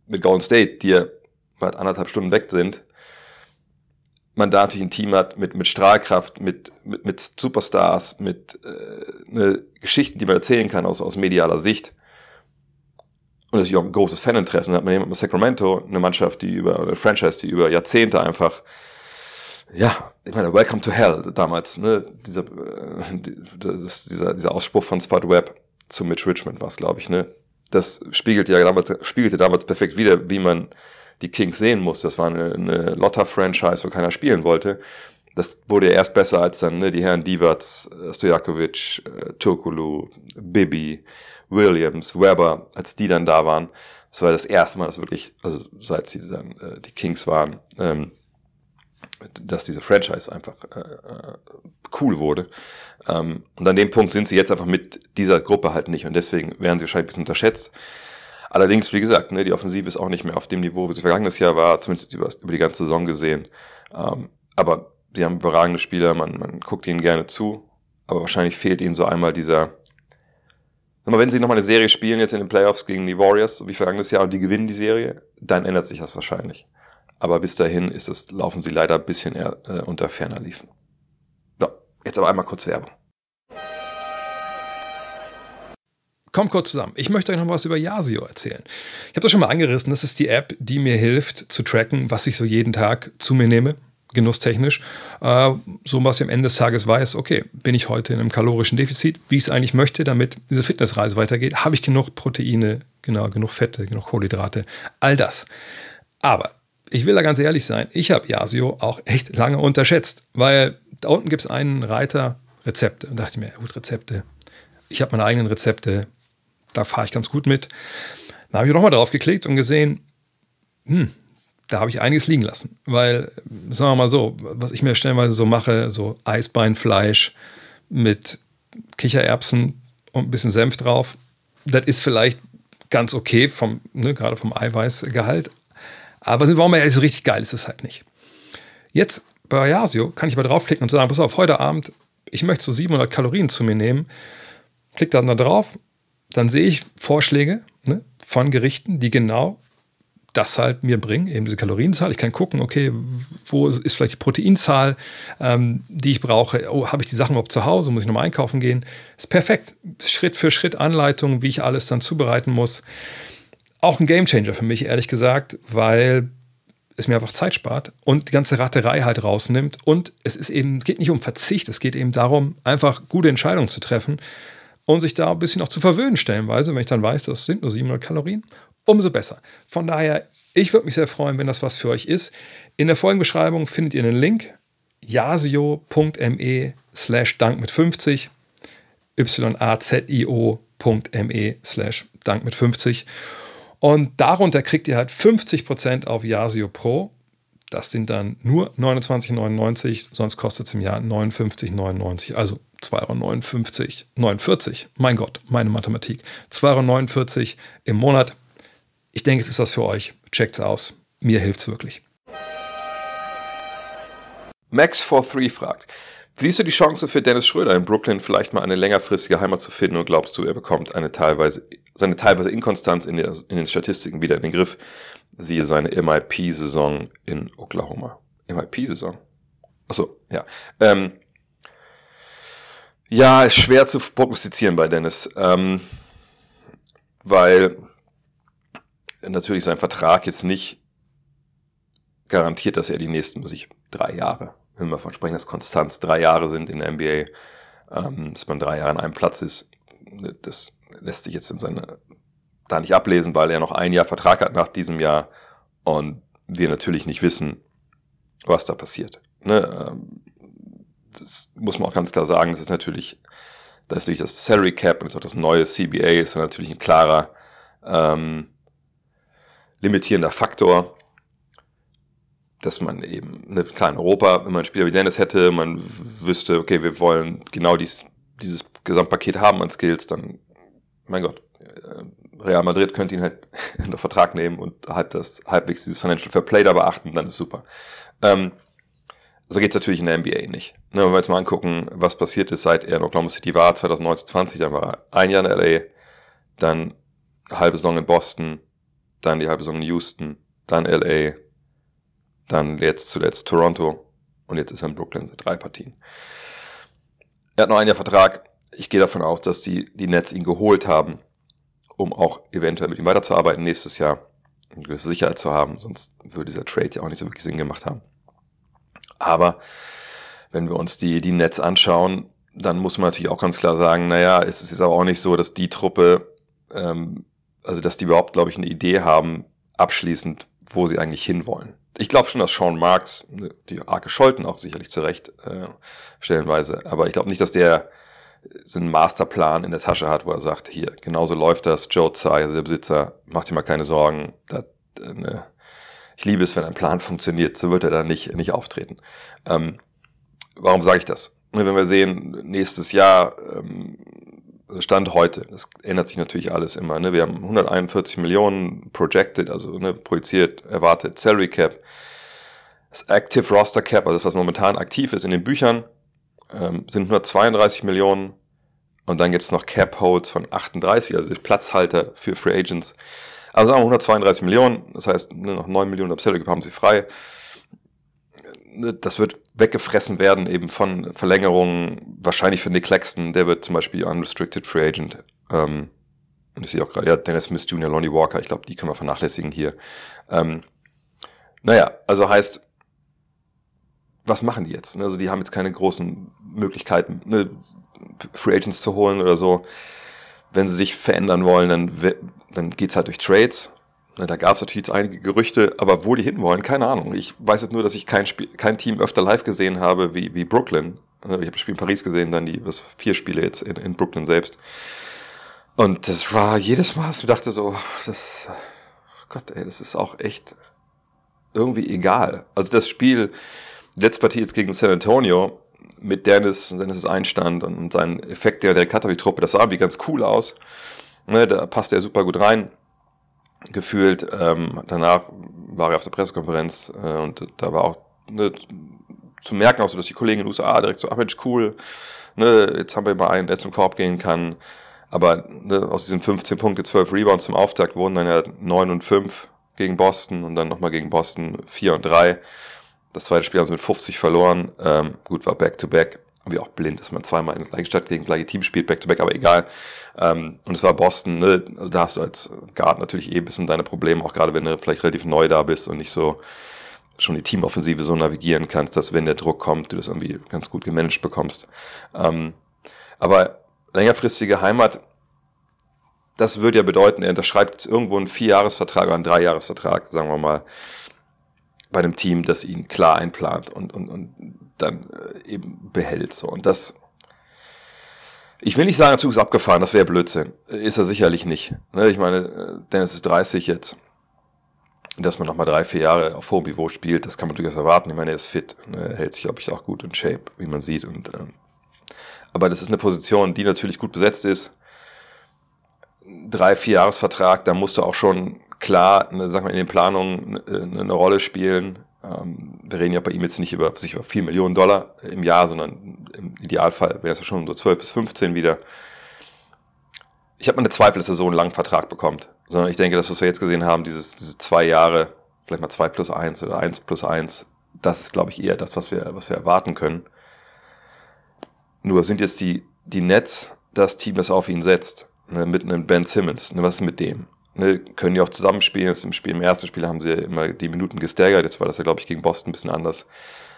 mit Golden State, die ja bald anderthalb Stunden weg sind, man da natürlich ein Team hat mit, mit Strahlkraft, mit, mit, mit Superstars, mit äh, ne, Geschichten, die man erzählen kann aus, aus medialer Sicht. Und natürlich auch ein großes Faninteresse. Dann hat man jemand mit Sacramento, eine Mannschaft, die über, oder eine Franchise, die über Jahrzehnte einfach ja, ich meine, Welcome to Hell damals, ne, dieser, äh, dieser, dieser Ausspruch von Spud Webb zu Mitch Richmond war es, glaube ich, ne. Das spiegelte ja damals, spiegelte damals perfekt wieder, wie man die Kings sehen muss. Das war eine, eine Lotta-Franchise, wo keiner spielen wollte. Das wurde ja erst besser, als dann ne, die Herren Divac, Stojakovic, äh, Turkulu, Bibi, Williams, Weber, als die dann da waren. Das war das erste Mal, dass wirklich, also seit sie dann äh, die Kings waren, ähm, dass diese Franchise einfach äh, äh, cool wurde. Ähm, und an dem Punkt sind sie jetzt einfach mit dieser Gruppe halt nicht und deswegen werden sie wahrscheinlich ein bisschen unterschätzt. Allerdings, wie gesagt, ne, die Offensive ist auch nicht mehr auf dem Niveau, wie sie vergangenes Jahr war, zumindest über, über die ganze Saison gesehen. Ähm, aber sie haben überragende Spieler, man, man guckt ihnen gerne zu, aber wahrscheinlich fehlt ihnen so einmal dieser, Aber wenn sie nochmal eine Serie spielen, jetzt in den Playoffs gegen die Warriors, so wie vergangenes Jahr, und die gewinnen die Serie, dann ändert sich das wahrscheinlich. Aber bis dahin ist es, laufen sie leider ein bisschen eher, äh, unter ferner Liefen. So, jetzt aber einmal kurz Werbung.
Kommt kurz zusammen. Ich möchte euch noch was über Yasio erzählen. Ich habe das schon mal angerissen. Das ist die App, die mir hilft zu tracken, was ich so jeden Tag zu mir nehme, genusstechnisch. Äh, so was ich am Ende des Tages weiß, okay, bin ich heute in einem kalorischen Defizit, wie ich es eigentlich möchte, damit diese Fitnessreise weitergeht. Habe ich genug Proteine, genau, genug Fette, genug Kohlenhydrate, all das. Aber ich will da ganz ehrlich sein, ich habe Yasio auch echt lange unterschätzt, weil da unten gibt es einen Reiter Rezepte und dachte mir, gut, Rezepte. Ich habe meine eigenen Rezepte, da fahre ich ganz gut mit. Dann habe ich nochmal drauf geklickt und gesehen, hm, da habe ich einiges liegen lassen. Weil, sagen wir mal so, was ich mir stellenweise so mache, so Eisbeinfleisch mit Kichererbsen und ein bisschen Senf drauf, das ist vielleicht ganz okay, vom, ne, gerade vom Eiweißgehalt. Aber sind wir mal ehrlich, so richtig geil ist es halt nicht. Jetzt bei Yasio kann ich mal draufklicken und sagen, pass auf, heute Abend, ich möchte so 700 Kalorien zu mir nehmen. Klick dann da drauf, dann sehe ich Vorschläge ne, von Gerichten, die genau das halt mir bringen, eben diese Kalorienzahl. Ich kann gucken, okay, wo ist vielleicht die Proteinzahl, ähm, die ich brauche. Oh, habe ich die Sachen überhaupt zu Hause? Muss ich nochmal einkaufen gehen? Ist perfekt. Schritt für Schritt Anleitung, wie ich alles dann zubereiten muss. Auch ein Gamechanger für mich, ehrlich gesagt, weil es mir einfach Zeit spart und die ganze Raterei halt rausnimmt. Und es ist eben, es geht nicht um Verzicht, es geht eben darum, einfach gute Entscheidungen zu treffen und sich da ein bisschen auch zu verwöhnen stellenweise, wenn ich dann weiß, das sind nur 700 Kalorien, umso besser. Von daher, ich würde mich sehr freuen, wenn das was für euch ist. In der Folgenbeschreibung findet ihr einen Link, yasio.me slash dank mit 50, yazio.me slash dank mit 50 und darunter kriegt ihr halt 50% auf Yasio Pro. Das sind dann nur 29,99, sonst kostet es im Jahr 59,99, also 2,59 Euro. 49, mein Gott, meine Mathematik. 2,49 Euro im Monat. Ich denke, es ist was für euch. Checkt's aus. Mir hilft's wirklich.
Max43 fragt, siehst du die Chance für Dennis Schröder in Brooklyn vielleicht mal eine längerfristige Heimat zu finden und glaubst du, er bekommt eine teilweise, seine teilweise Inkonstanz in, der, in den Statistiken wieder in den Griff? Siehe seine MIP-Saison in Oklahoma. MIP-Saison? Achso, ja. Ähm, ja, ist schwer zu prognostizieren bei Dennis, ähm, weil natürlich sein Vertrag jetzt nicht garantiert, dass er die nächsten, muss ich, drei Jahre, wenn wir von sprechen, dass Konstanz drei Jahre sind in der NBA, ähm, dass man drei Jahre an einem Platz ist, das lässt sich jetzt in seine, da nicht ablesen, weil er noch ein Jahr Vertrag hat nach diesem Jahr und wir natürlich nicht wissen, was da passiert. Ne? Ähm, das muss man auch ganz klar sagen, das ist natürlich, das ist durch das Salary Cap und das neue CBA ist natürlich ein klarer ähm, limitierender Faktor, dass man eben eine kleine Europa, wenn man Spieler wie Dennis hätte, man wüsste, okay, wir wollen genau dies, dieses Gesamtpaket haben an Skills, dann, mein Gott, äh, Real Madrid könnte ihn halt unter Vertrag nehmen und halt das halbwegs dieses Financial Fair Play da beachten, dann ist super. Ähm, so geht es natürlich in der NBA nicht. Ne, wenn wir jetzt mal angucken, was passiert ist, seit er in Oklahoma City war, 2019, 20, dann war er ein Jahr in LA, dann halbe Saison in Boston, dann die halbe Saison in Houston, dann LA, dann jetzt zuletzt Toronto und jetzt ist er in Brooklyn seit drei Partien. Er hat noch ein Jahr Vertrag. Ich gehe davon aus, dass die, die Nets ihn geholt haben, um auch eventuell mit ihm weiterzuarbeiten nächstes Jahr, eine gewisse Sicherheit zu haben, sonst würde dieser Trade ja auch nicht so wirklich Sinn gemacht haben. Aber wenn wir uns die, die Nets anschauen, dann muss man natürlich auch ganz klar sagen, naja, es ist jetzt aber auch nicht so, dass die Truppe, ähm, also dass die überhaupt, glaube ich, eine Idee haben, abschließend, wo sie eigentlich hinwollen. Ich glaube schon, dass Sean Marks, die arg gescholten auch sicherlich zurecht, äh, stellenweise, aber ich glaube nicht, dass der so einen Masterplan in der Tasche hat, wo er sagt, hier, genauso läuft das, Joe Tsai, der Besitzer, mach dir mal keine Sorgen, das, äh, ne, ich liebe es, wenn ein Plan funktioniert, so wird er dann nicht, nicht auftreten. Ähm, warum sage ich das? Wenn wir sehen, nächstes Jahr, ähm, Stand heute, das ändert sich natürlich alles immer. Ne? Wir haben 141 Millionen projected, also ne, projiziert, erwartet, Salary Cap. Das Active Roster Cap, also das, was momentan aktiv ist in den Büchern, ähm, sind 132 Millionen Und dann gibt es noch Cap Holds von 38, also Platzhalter für Free Agents. Also sagen wir 132 Millionen, das heißt, nur noch 9 Millionen Salary haben sie frei. Das wird weggefressen werden eben von Verlängerungen, wahrscheinlich für Nick Claxton, der wird zum Beispiel Unrestricted Free Agent. Ähm, und ich sehe auch gerade, ja, Dennis Smith Jr., Lonnie Walker, ich glaube, die können wir vernachlässigen hier. Ähm, naja, also heißt, was machen die jetzt? Also die haben jetzt keine großen Möglichkeiten, ne, Free Agents zu holen oder so. Wenn sie sich verändern wollen, dann, dann geht's halt durch Trades. Ne, da gab es natürlich einige Gerüchte, aber wo die hinwollen, keine Ahnung. Ich weiß jetzt nur, dass ich kein, Spiel, kein Team öfter live gesehen habe wie, wie Brooklyn. Ne, ich habe das Spiel in Paris gesehen, dann die was, vier Spiele jetzt in, in Brooklyn selbst. Und das war jedes Mal, ich dachte so, das, Gott, ey, das ist auch echt irgendwie egal. Also das Spiel, die letzte Partie jetzt gegen San Antonio mit Dennis, Dennis Einstand und seinen Effekt der, der Katavi-Truppe, das sah irgendwie ganz cool aus. Ne, da passte er super gut rein, gefühlt. Ähm, danach war er auf der Pressekonferenz äh, und da war auch ne, zu merken, auch so, dass die Kollegen in den USA direkt so, ach Mensch, cool, ne, jetzt haben wir mal einen, der zum Korb gehen kann. Aber ne, aus diesen 15 Punkte, 12 Rebounds zum Auftakt wurden dann ja 9 und 5 gegen Boston und dann nochmal gegen Boston 4 und 3. Das zweite Spiel haben sie mit 50 verloren. Ähm, gut, war Back-to-Back. Wie auch blind, dass man zweimal in der gleichen Stadt gegen das gleiche Team spielt, Back-to-Back, aber egal. Ähm, und es war Boston, ne? Also da hast du als Guard natürlich eh ein bisschen deine Probleme, auch gerade wenn du vielleicht relativ neu da bist und nicht so schon die Teamoffensive so navigieren kannst, dass wenn der Druck kommt, du das irgendwie ganz gut gemanagt bekommst. Ähm, aber längerfristige Heimat, das würde ja bedeuten, er unterschreibt irgendwo einen Vierjahresvertrag oder einen Dreijahresvertrag, sagen wir mal, bei einem Team, das ihn klar einplant und, und, und dann äh, eben behält. So. Und das, ich will nicht sagen, der Zug ist abgefahren, das wäre Blödsinn. Ist er sicherlich nicht. Ne? Ich meine, äh, Dennis ist 30 jetzt. Dass man nochmal drei, vier Jahre auf hohem Niveau spielt, das kann man durchaus erwarten. Ich meine, er ist fit, ne? hält sich, glaube ich, auch gut in Shape, wie man sieht. Und, ähm, aber das ist eine Position, die natürlich gut besetzt ist. Drei, vier Jahresvertrag, da musst du auch schon klar, ne, sag mal, in den Planungen eine, eine Rolle spielen. Ähm, wir reden ja bei ihm jetzt nicht über, sich über 4 Millionen Dollar im Jahr, sondern im Idealfall wäre es ja schon so 12 bis 15 wieder. Ich habe meine Zweifel, dass er so einen langen Vertrag bekommt. Sondern ich denke, das, was wir jetzt gesehen haben, dieses, diese zwei Jahre, vielleicht mal 2 plus 1 oder 1 plus 1, das ist, glaube ich, eher das, was wir, was wir erwarten können. Nur sind jetzt die, die Nets das Team, das auf ihn setzt. Ne, mit einem Ben Simmons. Ne, was ist mit dem? Ne, können die auch zusammenspielen. Im Spiel, im ersten Spiel haben sie immer die Minuten gestaggert. Jetzt war das ja, glaube ich, gegen Boston ein bisschen anders.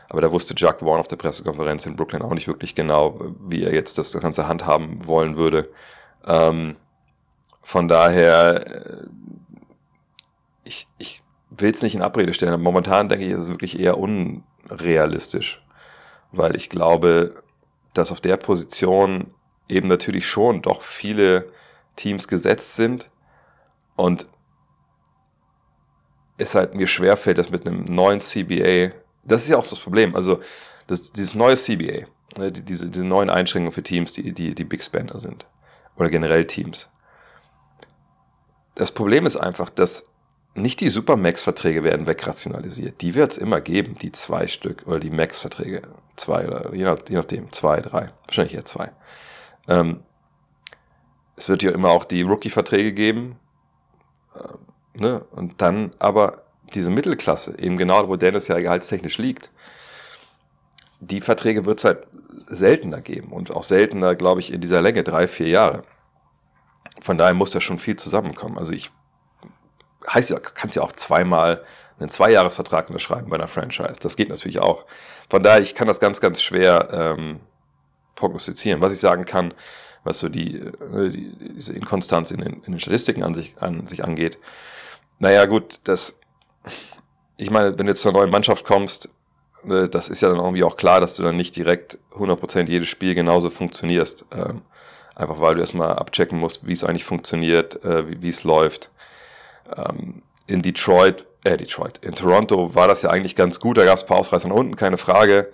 Aber da wusste Jack Vaughn auf der Pressekonferenz in Brooklyn auch nicht wirklich genau, wie er jetzt das ganze handhaben wollen würde. Ähm, von daher, äh, ich, ich will es nicht in Abrede stellen, aber momentan denke ich, ist es wirklich eher unrealistisch. Weil ich glaube, dass auf der Position eben natürlich schon doch viele Teams gesetzt sind und es halt mir schwerfällt, das mit einem neuen CBA, das ist ja auch das Problem, also das, dieses neue CBA, ne, diese, diese neuen Einschränkungen für Teams, die, die, die Big Spender sind oder generell Teams. Das Problem ist einfach, dass nicht die Supermax-Verträge werden wegrationalisiert. Die wird es immer geben, die zwei Stück oder die Max-Verträge. Zwei oder je, nach, je nachdem, zwei, drei. Wahrscheinlich eher zwei. Ähm, es wird ja immer auch die Rookie-Verträge geben. Äh, ne? Und dann aber diese Mittelklasse, eben genau, wo Dennis ja gehaltstechnisch liegt, die Verträge wird es halt seltener geben und auch seltener, glaube ich, in dieser Länge, drei, vier Jahre. Von daher muss da schon viel zusammenkommen. Also ich heißt ja, kannst ja auch zweimal einen Zweijahresvertrag unterschreiben bei einer Franchise. Das geht natürlich auch. Von daher, ich kann das ganz, ganz schwer ähm, prognostizieren. Was ich sagen kann, was so die, äh, die diese Inkonstanz in den, in den Statistiken an sich, an sich angeht. Naja, gut, das, ich meine, wenn du jetzt zur neuen Mannschaft kommst, äh, das ist ja dann irgendwie auch klar, dass du dann nicht direkt 100% jedes Spiel genauso funktionierst. Ähm, einfach weil du erstmal abchecken musst, wie es eigentlich funktioniert, äh, wie, wie es läuft. Ähm, in Detroit, äh, Detroit, in Toronto war das ja eigentlich ganz gut, da gab es ein paar Ausreißer nach unten, keine Frage.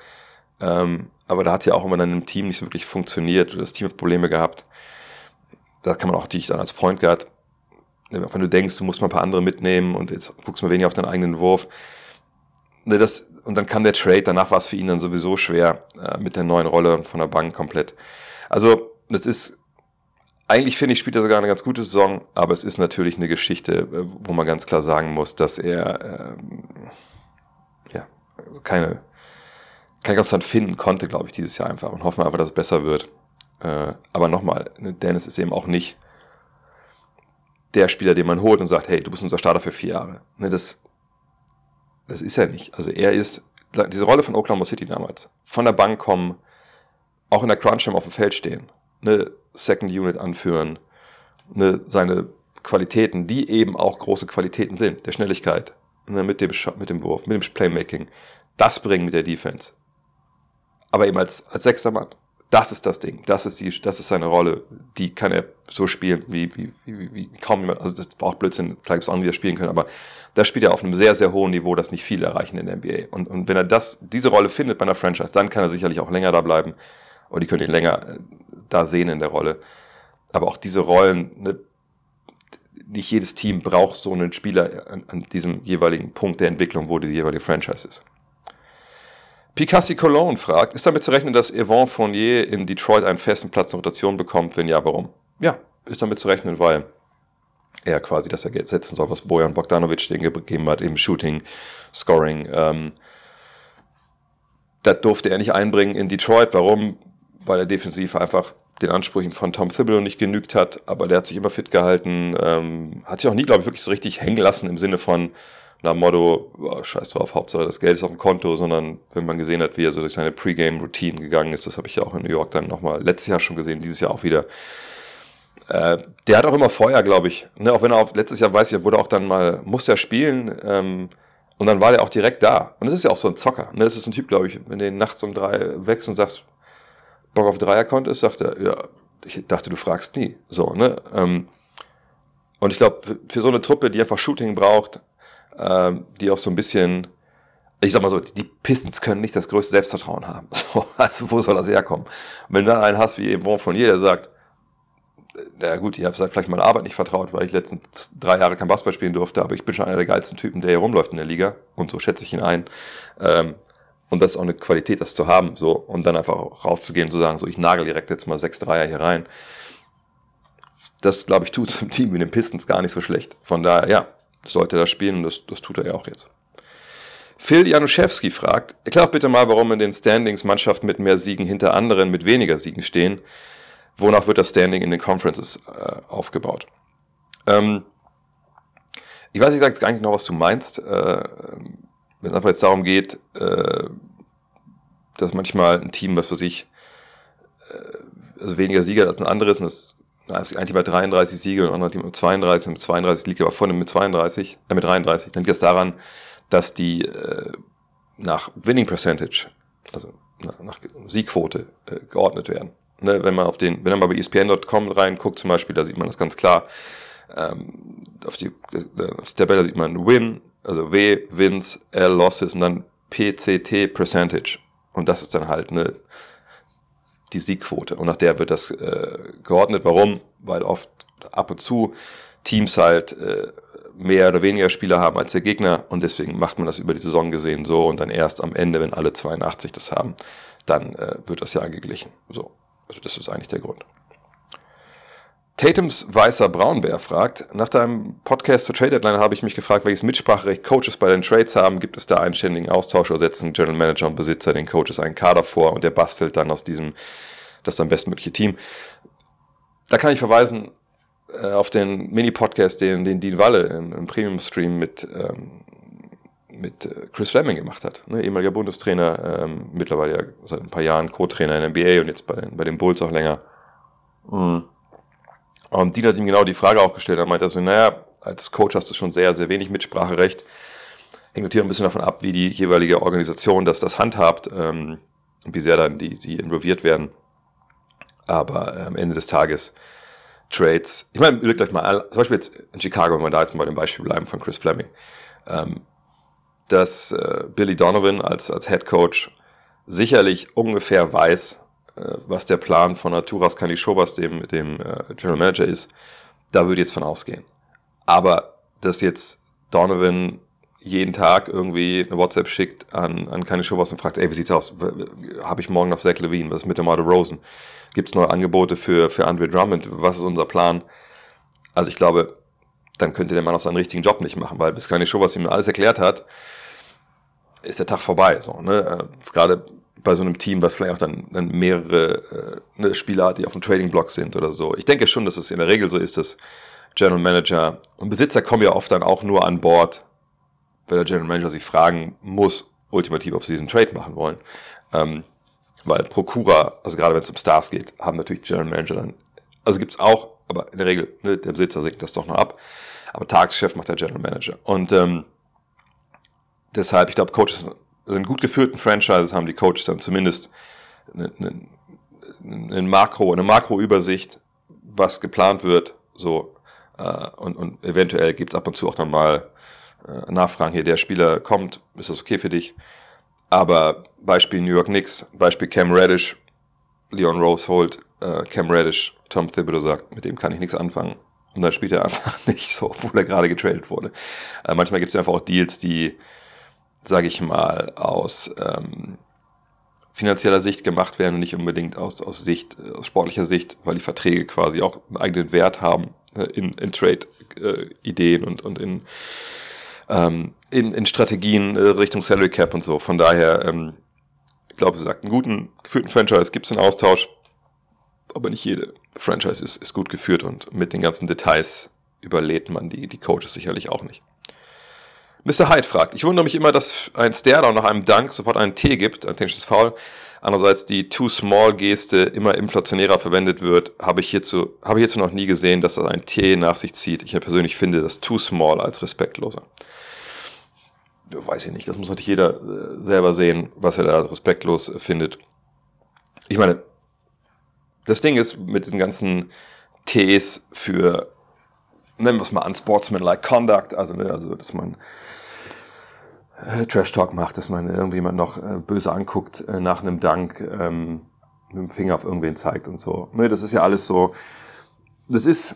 Ähm, aber da hat ja auch immer dann im Team nicht so wirklich funktioniert. Das Team hat Probleme gehabt. Da kann man auch natürlich dann als Point Guard, wenn du denkst, du musst mal ein paar andere mitnehmen und jetzt guckst mal weniger auf deinen eigenen Wurf. Das, und dann kam der Trade, danach war es für ihn dann sowieso schwer äh, mit der neuen Rolle von der Bank komplett. Also, das ist eigentlich finde ich, spielt er sogar eine ganz gute Saison, aber es ist natürlich eine Geschichte, äh, wo man ganz klar sagen muss, dass er ähm, ja, also keine, Konstant finden konnte, glaube ich, dieses Jahr einfach und hoffen wir einfach, dass es besser wird. Äh, aber nochmal, ne, Dennis ist eben auch nicht der Spieler, den man holt und sagt, hey, du bist unser Starter für vier Jahre. Ne, das, das ist er nicht. Also er ist, diese Rolle von Oklahoma City damals, von der Bank kommen, auch in der Crunch auf dem Feld stehen, eine Second Unit anführen, eine, seine Qualitäten, die eben auch große Qualitäten sind, der Schnelligkeit, ne, mit, dem, mit dem Wurf, mit dem Playmaking, das bringen mit der Defense. Aber eben als, als sechster Mann. Das ist das Ding. Das ist, die, das ist seine Rolle. Die kann er so spielen wie, wie, wie, wie kaum jemand. Also das braucht Blödsinn. Klar gibt es andere, die das spielen können. Aber das spielt er auf einem sehr, sehr hohen Niveau, das nicht viele erreichen in der NBA. Und, und wenn er das, diese Rolle findet bei einer Franchise, dann kann er sicherlich auch länger da bleiben. Und die können ihn länger äh, da sehen in der Rolle. Aber auch diese Rollen, ne, nicht jedes Team braucht so einen Spieler an, an, diesem jeweiligen Punkt der Entwicklung, wo die jeweilige Franchise ist. Picassi Cologne fragt, ist damit zu rechnen, dass Yvonne Fournier in Detroit einen festen Platz in Rotation bekommt? Wenn ja, warum? Ja, ist damit zu rechnen, weil er quasi das ersetzen soll, was Bojan Bogdanovic den gegeben hat, im Shooting, Scoring. Ähm, das durfte er nicht einbringen in Detroit. Warum? Weil er defensiv einfach den Ansprüchen von Tom Thibodeau nicht genügt hat, aber der hat sich immer fit gehalten, ähm, hat sich auch nie, glaube ich, wirklich so richtig hängen lassen im Sinne von nach Motto, oh, scheiß drauf, Hauptsache das Geld ist auf dem Konto, sondern wenn man gesehen hat, wie er so durch seine Pre-Game-Routine gegangen ist, das habe ich ja auch in New York dann nochmal letztes Jahr schon gesehen, dieses Jahr auch wieder. Äh, der hat auch immer Feuer, glaube ich. Ne, auch wenn er auf, letztes Jahr weiß ich, wurde auch dann mal, musste er spielen, ähm, und dann war der auch direkt da. Und das ist ja auch so ein Zocker. Ne? Das ist ein Typ, glaube ich, wenn du nachts um drei wächst und sagst, Bock auf Dreier-Account ist, sagt er, ja, ich dachte, du fragst nie. So, ne? Ähm, und ich glaube, für so eine Truppe, die einfach Shooting braucht, ähm, die auch so ein bisschen, ich sag mal so, die Pistons können nicht das größte Selbstvertrauen haben. So, also wo soll das herkommen? Und wenn du dann einen hast wie Yvonne von der sagt, na gut, ihr habt vielleicht meiner Arbeit nicht vertraut, weil ich letzten drei Jahre kein Basketball spielen durfte, aber ich bin schon einer der geilsten Typen, der hier rumläuft in der Liga und so schätze ich ihn ein. Ähm, und das ist auch eine Qualität, das zu haben, so, und dann einfach rauszugehen und zu sagen, so, ich nagel direkt jetzt mal sechs Dreier hier rein. Das, glaube ich, tut zum Team wie den Pistons gar nicht so schlecht. Von daher, ja, sollte er das spielen und das, das tut er ja auch jetzt. Phil Januszewski fragt, erklär bitte mal, warum in den Standings Mannschaften mit mehr Siegen hinter anderen mit weniger Siegen stehen. Wonach wird das Standing in den Conferences äh, aufgebaut? Ähm, ich weiß, ich sage jetzt gar nicht genau, was du meinst. Äh, wenn es einfach jetzt darum geht, äh, dass manchmal ein Team, was für sich äh, also weniger Sieger als ein anderes, und das, das ein Team hat 33 Siege und ein anderes Team hat 32, und 32 liegt aber vorne mit 32, äh, mit 33, dann liegt das daran, dass die äh, nach Winning Percentage, also nach, nach Siegquote äh, geordnet werden. Ne, wenn man auf den, wenn man mal bei ESPN.com reinguckt zum Beispiel, da sieht man das ganz klar. Ähm, auf, die, äh, auf der Tabelle sieht man Win, also W, Wins, L, Losses und dann PCT, Percentage. Und das ist dann halt eine, die Siegquote. Und nach der wird das äh, geordnet. Warum? Weil oft ab und zu Teams halt äh, mehr oder weniger Spieler haben als der Gegner und deswegen macht man das über die Saison gesehen so und dann erst am Ende, wenn alle 82 das haben, dann äh, wird das ja angeglichen. So. Also das ist eigentlich der Grund. Tatums weißer Braunbär fragt, nach deinem Podcast zur Trade Deadline habe ich mich gefragt, welches Mitspracherecht Coaches bei den Trades haben. Gibt es da einen ständigen Austausch oder setzen General Manager und Besitzer den Coaches einen Kader vor und der bastelt dann aus diesem das dann bestmögliche Team? Da kann ich verweisen äh, auf den Mini-Podcast, den, den Dean Walle im, im Premium-Stream mit, ähm, mit äh, Chris Fleming gemacht hat. Ne? Ehemaliger Bundestrainer, ähm, mittlerweile ja seit ein paar Jahren Co-Trainer in der NBA und jetzt bei den, bei den Bulls auch länger. Mhm und Dean hat ihm genau die Frage auch gestellt. Er meinte also, naja, als Coach hast du schon sehr, sehr wenig Mitspracherecht. Hängt natürlich ein bisschen davon ab, wie die jeweilige Organisation das, das handhabt ähm, und wie sehr dann die, die involviert werden. Aber am Ende des Tages Trades. Ich meine, überlegt euch mal, zum Beispiel jetzt in Chicago, wenn wir da jetzt mal bei dem Beispiel bleiben von Chris Fleming, ähm, dass äh, Billy Donovan als, als Head Coach sicherlich ungefähr weiß, was der Plan von Arturas Kanischobas, dem, dem äh, General Manager ist, da würde ich jetzt von ausgehen. Aber dass jetzt Donovan jeden Tag irgendwie eine WhatsApp schickt an, an keine und fragt, ey, wie sieht's aus? Habe ich morgen noch Zach Levine? Was ist mit der Marder Rosen? Gibt es neue Angebote für, für Andre Drummond? Was ist unser Plan? Also ich glaube, dann könnte der Mann auch seinen richtigen Job nicht machen, weil bis keine Show ihm alles erklärt hat, ist der Tag vorbei. So, ne? Äh, gerade bei so einem Team, was vielleicht auch dann, dann mehrere äh, ne, Spieler hat, die auf dem Trading-Block sind oder so. Ich denke schon, dass es in der Regel so ist, dass General Manager und Besitzer kommen ja oft dann auch nur an Bord, weil der General Manager sich fragen muss, ultimativ, ob sie diesen Trade machen wollen. Ähm, weil Prokura, also gerade wenn es um Stars geht, haben natürlich General Manager dann, also gibt's auch, aber in der Regel, ne, der Besitzer sägt das doch noch ab. Aber Tagesgeschäft macht der General Manager. Und ähm, deshalb, ich glaube, Coaches sind gut geführten Franchises, haben die Coaches dann zumindest eine, eine, eine Makro, eine Makroübersicht, was geplant wird, so äh, und, und eventuell gibt's ab und zu auch dann mal äh, Nachfragen hier, der Spieler kommt, ist das okay für dich? Aber Beispiel New York Knicks, Beispiel Cam Reddish, Leon Rose holt äh, Cam Reddish, Tom Thibodeau sagt, mit dem kann ich nichts anfangen. Und dann spielt er einfach nicht so, obwohl er gerade getradet wurde. Äh, manchmal gibt es einfach auch Deals, die, sage ich mal, aus ähm, finanzieller Sicht gemacht werden und nicht unbedingt aus, aus Sicht, aus sportlicher Sicht, weil die Verträge quasi auch einen eigenen Wert haben äh, in, in Trade-Ideen äh, und, und in, ähm, in, in Strategien äh, Richtung Salary Cap und so. Von daher, ähm, ich glaube, gesagt, einen guten, geführten Franchise gibt es einen Austausch, aber nicht jede Franchise ist, ist gut geführt und mit den ganzen Details überlädt man die, die Coaches sicherlich auch nicht. Mr. Hyde fragt, ich wundere mich immer, dass ein Stare nach einem Dank sofort einen T gibt, ein technisches Foul. Andererseits die Too-Small-Geste immer inflationärer verwendet wird, habe ich, hierzu, habe hierzu noch nie gesehen, dass das ein T nach sich zieht. Ich persönlich finde das Too-Small als respektloser. Weiß ich nicht, das muss natürlich jeder äh, selber sehen, was er da respektlos findet. Ich meine, das Ding ist mit diesen ganzen Ts für, nennen wir es mal unsportsmanlike conduct, also, ne, also dass man äh, Trash Talk macht, dass man irgendjemand noch äh, böse anguckt äh, nach einem Dank, ähm, mit dem Finger auf irgendwen zeigt und so. Ne, das ist ja alles so. Das ist.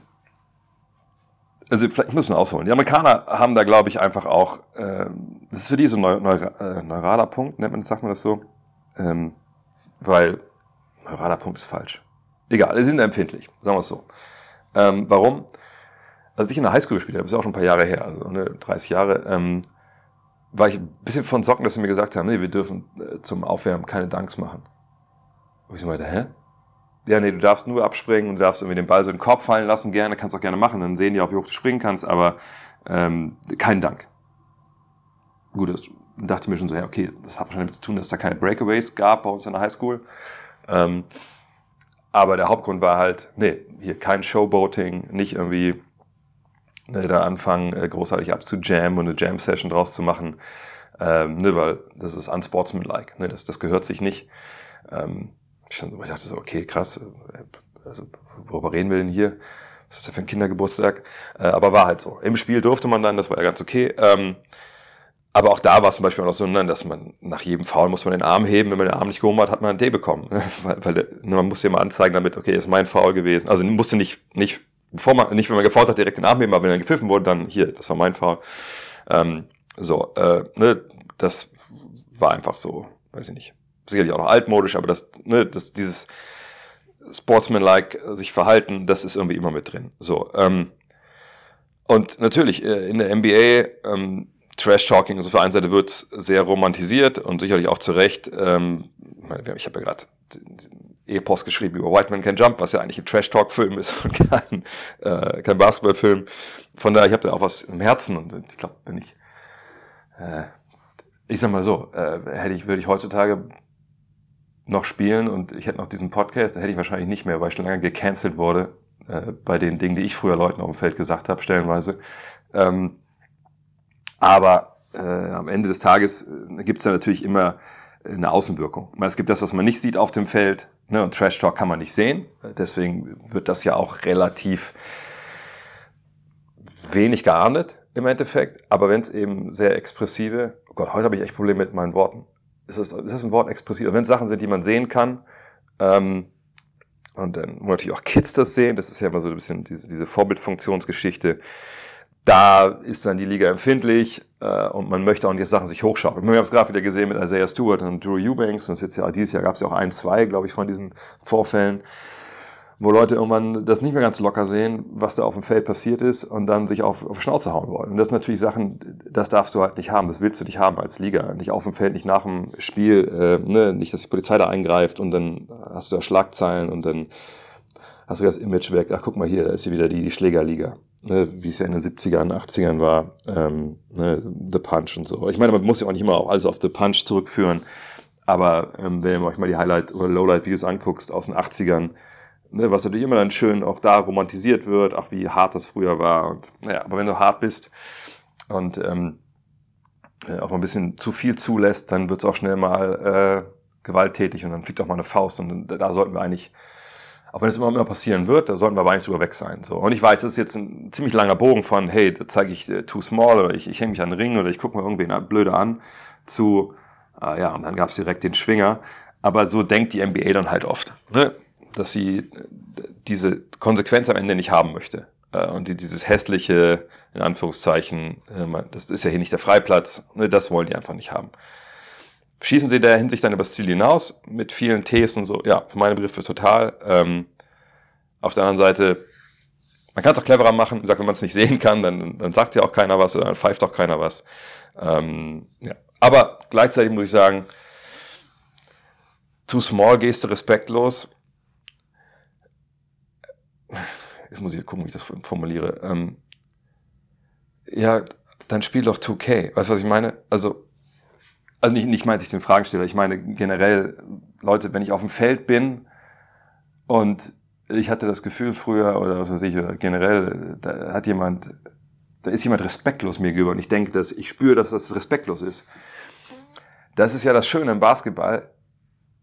Also vielleicht muss man ausholen. Die Amerikaner haben da, glaube ich, einfach auch, ähm, das ist für die so ein neu, neu, äh, neuraler Punkt, nennt man, sagt man das so. Ähm, weil neuraler Punkt ist falsch. Egal, sie sind empfindlich, sagen wir es so. Ähm, warum? Als ich in der Highschool gespielt habe, ist auch schon ein paar Jahre her, also ne, 30 Jahre, ähm, war ich ein bisschen von Socken, dass sie mir gesagt haben, nee, wir dürfen äh, zum Aufwärmen keine Danks machen. Und ich so meinte, hä? Ja, nee, du darfst nur abspringen und du darfst irgendwie den Ball so in den Korb fallen lassen, gerne, kannst auch gerne machen, dann sehen die auch, wie hoch du springen kannst, aber ähm, kein Dank. Gut, das dachte mir schon so, ja, okay, das hat wahrscheinlich damit zu tun, dass da keine Breakaways gab bei uns in der Highschool. Ähm, aber der Hauptgrund war halt, nee, hier kein Showboating, nicht irgendwie ne, da anfangen, äh, großartig abzujammen und eine Jam-Session draus zu machen. Ähm, ne, weil das ist unsportsmanlike, ne, das, das gehört sich nicht. Ähm, ich dachte so, okay, krass, äh, also worüber reden wir denn hier? Was ist das für ein Kindergeburtstag? Äh, aber war halt so. Im Spiel durfte man dann, das war ja ganz okay. Ähm, aber auch da war es zum Beispiel auch so, ne, dass man nach jedem Foul muss man den Arm heben. Wenn man den Arm nicht gehoben hat, hat man einen D bekommen. weil, weil ne, man musste ja mal anzeigen damit, okay, ist mein Foul gewesen. Also musste nicht, nicht bevor man, nicht wenn man gefault hat, direkt den Arm heben, aber wenn er gepfiffen wurde, dann hier, das war mein Foul. Ähm, so, äh, ne, das war einfach so, weiß ich nicht, sicherlich auch noch altmodisch, aber das, ne, das, dieses Sportsman-like sich verhalten, das ist irgendwie immer mit drin. So, ähm, und natürlich, äh, in der NBA, ähm, Trash-Talking, also für eine Seite wird es sehr romantisiert und sicherlich auch zu Recht. Ähm, ich habe ja gerade Epos geschrieben über White Man Can Jump, was ja eigentlich ein Trash-Talk-Film ist und kein, äh, kein Basketball-Film. Von daher, ich habe da auch was im Herzen und ich glaube, wenn ich, äh, ich sag mal so, äh, hätte ich, würde ich heutzutage noch spielen und ich hätte noch diesen Podcast, da hätte ich wahrscheinlich nicht mehr, weil ich schon lange gecancelt wurde äh, bei den Dingen, die ich früher Leuten auf dem Feld gesagt habe, stellenweise. Ähm, aber äh, am Ende des Tages äh, gibt es ja natürlich immer eine Außenwirkung. Es gibt das, was man nicht sieht auf dem Feld, ne, und Trash Talk kann man nicht sehen. Deswegen wird das ja auch relativ wenig geahndet im Endeffekt. Aber wenn es eben sehr expressive, oh Gott, heute habe ich echt Probleme mit meinen Worten. Ist das, ist das ein Wort expressiv? Wenn es Sachen sind, die man sehen kann, ähm, und dann natürlich auch Kids das sehen, das ist ja immer so ein bisschen diese, diese Vorbildfunktionsgeschichte, da ist dann die Liga empfindlich äh, und man möchte auch nicht Sachen sich hochschaukeln. Wir haben es gerade wieder gesehen mit Isaiah Stewart und Drew Eubanks und jetzt ja dieses Jahr gab es ja auch ein, zwei, glaube ich, von diesen Vorfällen, wo Leute irgendwann das nicht mehr ganz locker sehen, was da auf dem Feld passiert ist und dann sich auf, auf Schnauze hauen wollen. Und das sind natürlich Sachen, das darfst du halt nicht haben, das willst du nicht haben als Liga. Nicht auf dem Feld, nicht nach dem Spiel, äh, ne? nicht, dass die Polizei da eingreift und dann hast du da Schlagzeilen und dann hast du das Image weg. Ach, guck mal hier, da ist hier wieder die, die Schlägerliga ne, wie es ja in den 70ern, 80ern war, ähm, ne, The Punch und so. Ich meine, man muss ja auch nicht immer auch alles auf The Punch zurückführen, aber ähm, wenn ihr euch mal die Highlight- oder Lowlight-Videos anguckst aus den 80ern, ne, was natürlich immer dann schön auch da romantisiert wird, ach wie hart das früher war. Und, naja, aber wenn du hart bist und ähm, äh, auch mal ein bisschen zu viel zulässt, dann wird es auch schnell mal äh, gewalttätig und dann fliegt auch mal eine Faust und da sollten wir eigentlich auch wenn es immer, immer passieren wird, da sollten wir aber nicht drüber weg sein. So. Und ich weiß, das ist jetzt ein ziemlich langer Bogen von, hey, da zeige ich äh, too small oder ich, ich hänge mich an den Ring oder ich gucke mal irgendwen blöde an, zu, äh, ja, und dann gab es direkt den Schwinger. Aber so denkt die NBA dann halt oft, ne? dass sie äh, diese Konsequenz am Ende nicht haben möchte. Äh, und die, dieses hässliche, in Anführungszeichen, äh, das ist ja hier nicht der Freiplatz, ne? das wollen die einfach nicht haben. Schießen sie der Hinsicht dann übers Ziel hinaus mit vielen Ts und so? Ja, für meine Begriffe total. Ähm, auf der anderen Seite, man kann es auch cleverer machen. Ich sag, wenn man es nicht sehen kann, dann, dann sagt ja auch keiner was oder dann pfeift auch keiner was. Ähm, ja. Aber gleichzeitig muss ich sagen, too small, Geste respektlos. Jetzt muss ich gucken, wie ich das formuliere. Ähm, ja, dann spiel doch 2K. Weißt du, was ich meine? Also, also nicht, nicht meinte ich den Fragensteller, ich meine generell, Leute, wenn ich auf dem Feld bin und ich hatte das Gefühl früher oder was weiß ich, oder generell, da hat jemand, da ist jemand respektlos mir gegenüber und ich denke, dass ich spüre, dass das respektlos ist. Das ist ja das Schöne im Basketball.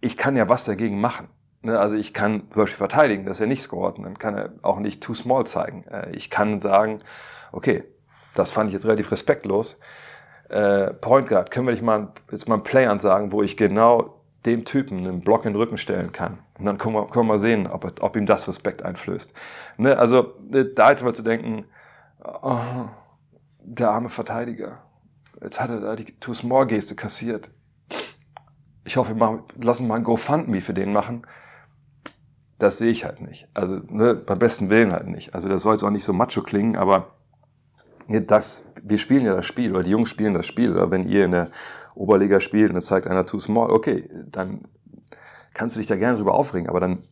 Ich kann ja was dagegen machen. Ne, also ich kann zum Beispiel verteidigen, dass er nicht scoret. Dann kann er auch nicht too small zeigen. Äh, ich kann sagen, okay, das fand ich jetzt relativ respektlos äh, Point Guard, können wir nicht mal jetzt mal ein Play ansagen, wo ich genau dem Typen einen Block in den Rücken stellen kann. Und dann können wir, können wir mal sehen, ob, ob ihm das Respekt einflößt. Ne? Also äh, da jetzt mal zu denken, oh, der arme Verteidiger, jetzt hat er da die Too-Small-Geste kassiert. Ich hoffe, wir lassen mal ein GoFundMe für den machen. Das sehe ich halt nicht. Also ne, beim besten Willen halt nicht. Also das soll jetzt auch nicht so macho klingen, aber das, wir spielen ja das Spiel, oder die Jungs spielen das Spiel, oder wenn ihr in der Oberliga spielt und es zeigt einer too small, okay, dann kannst du dich da gerne drüber aufregen, aber dann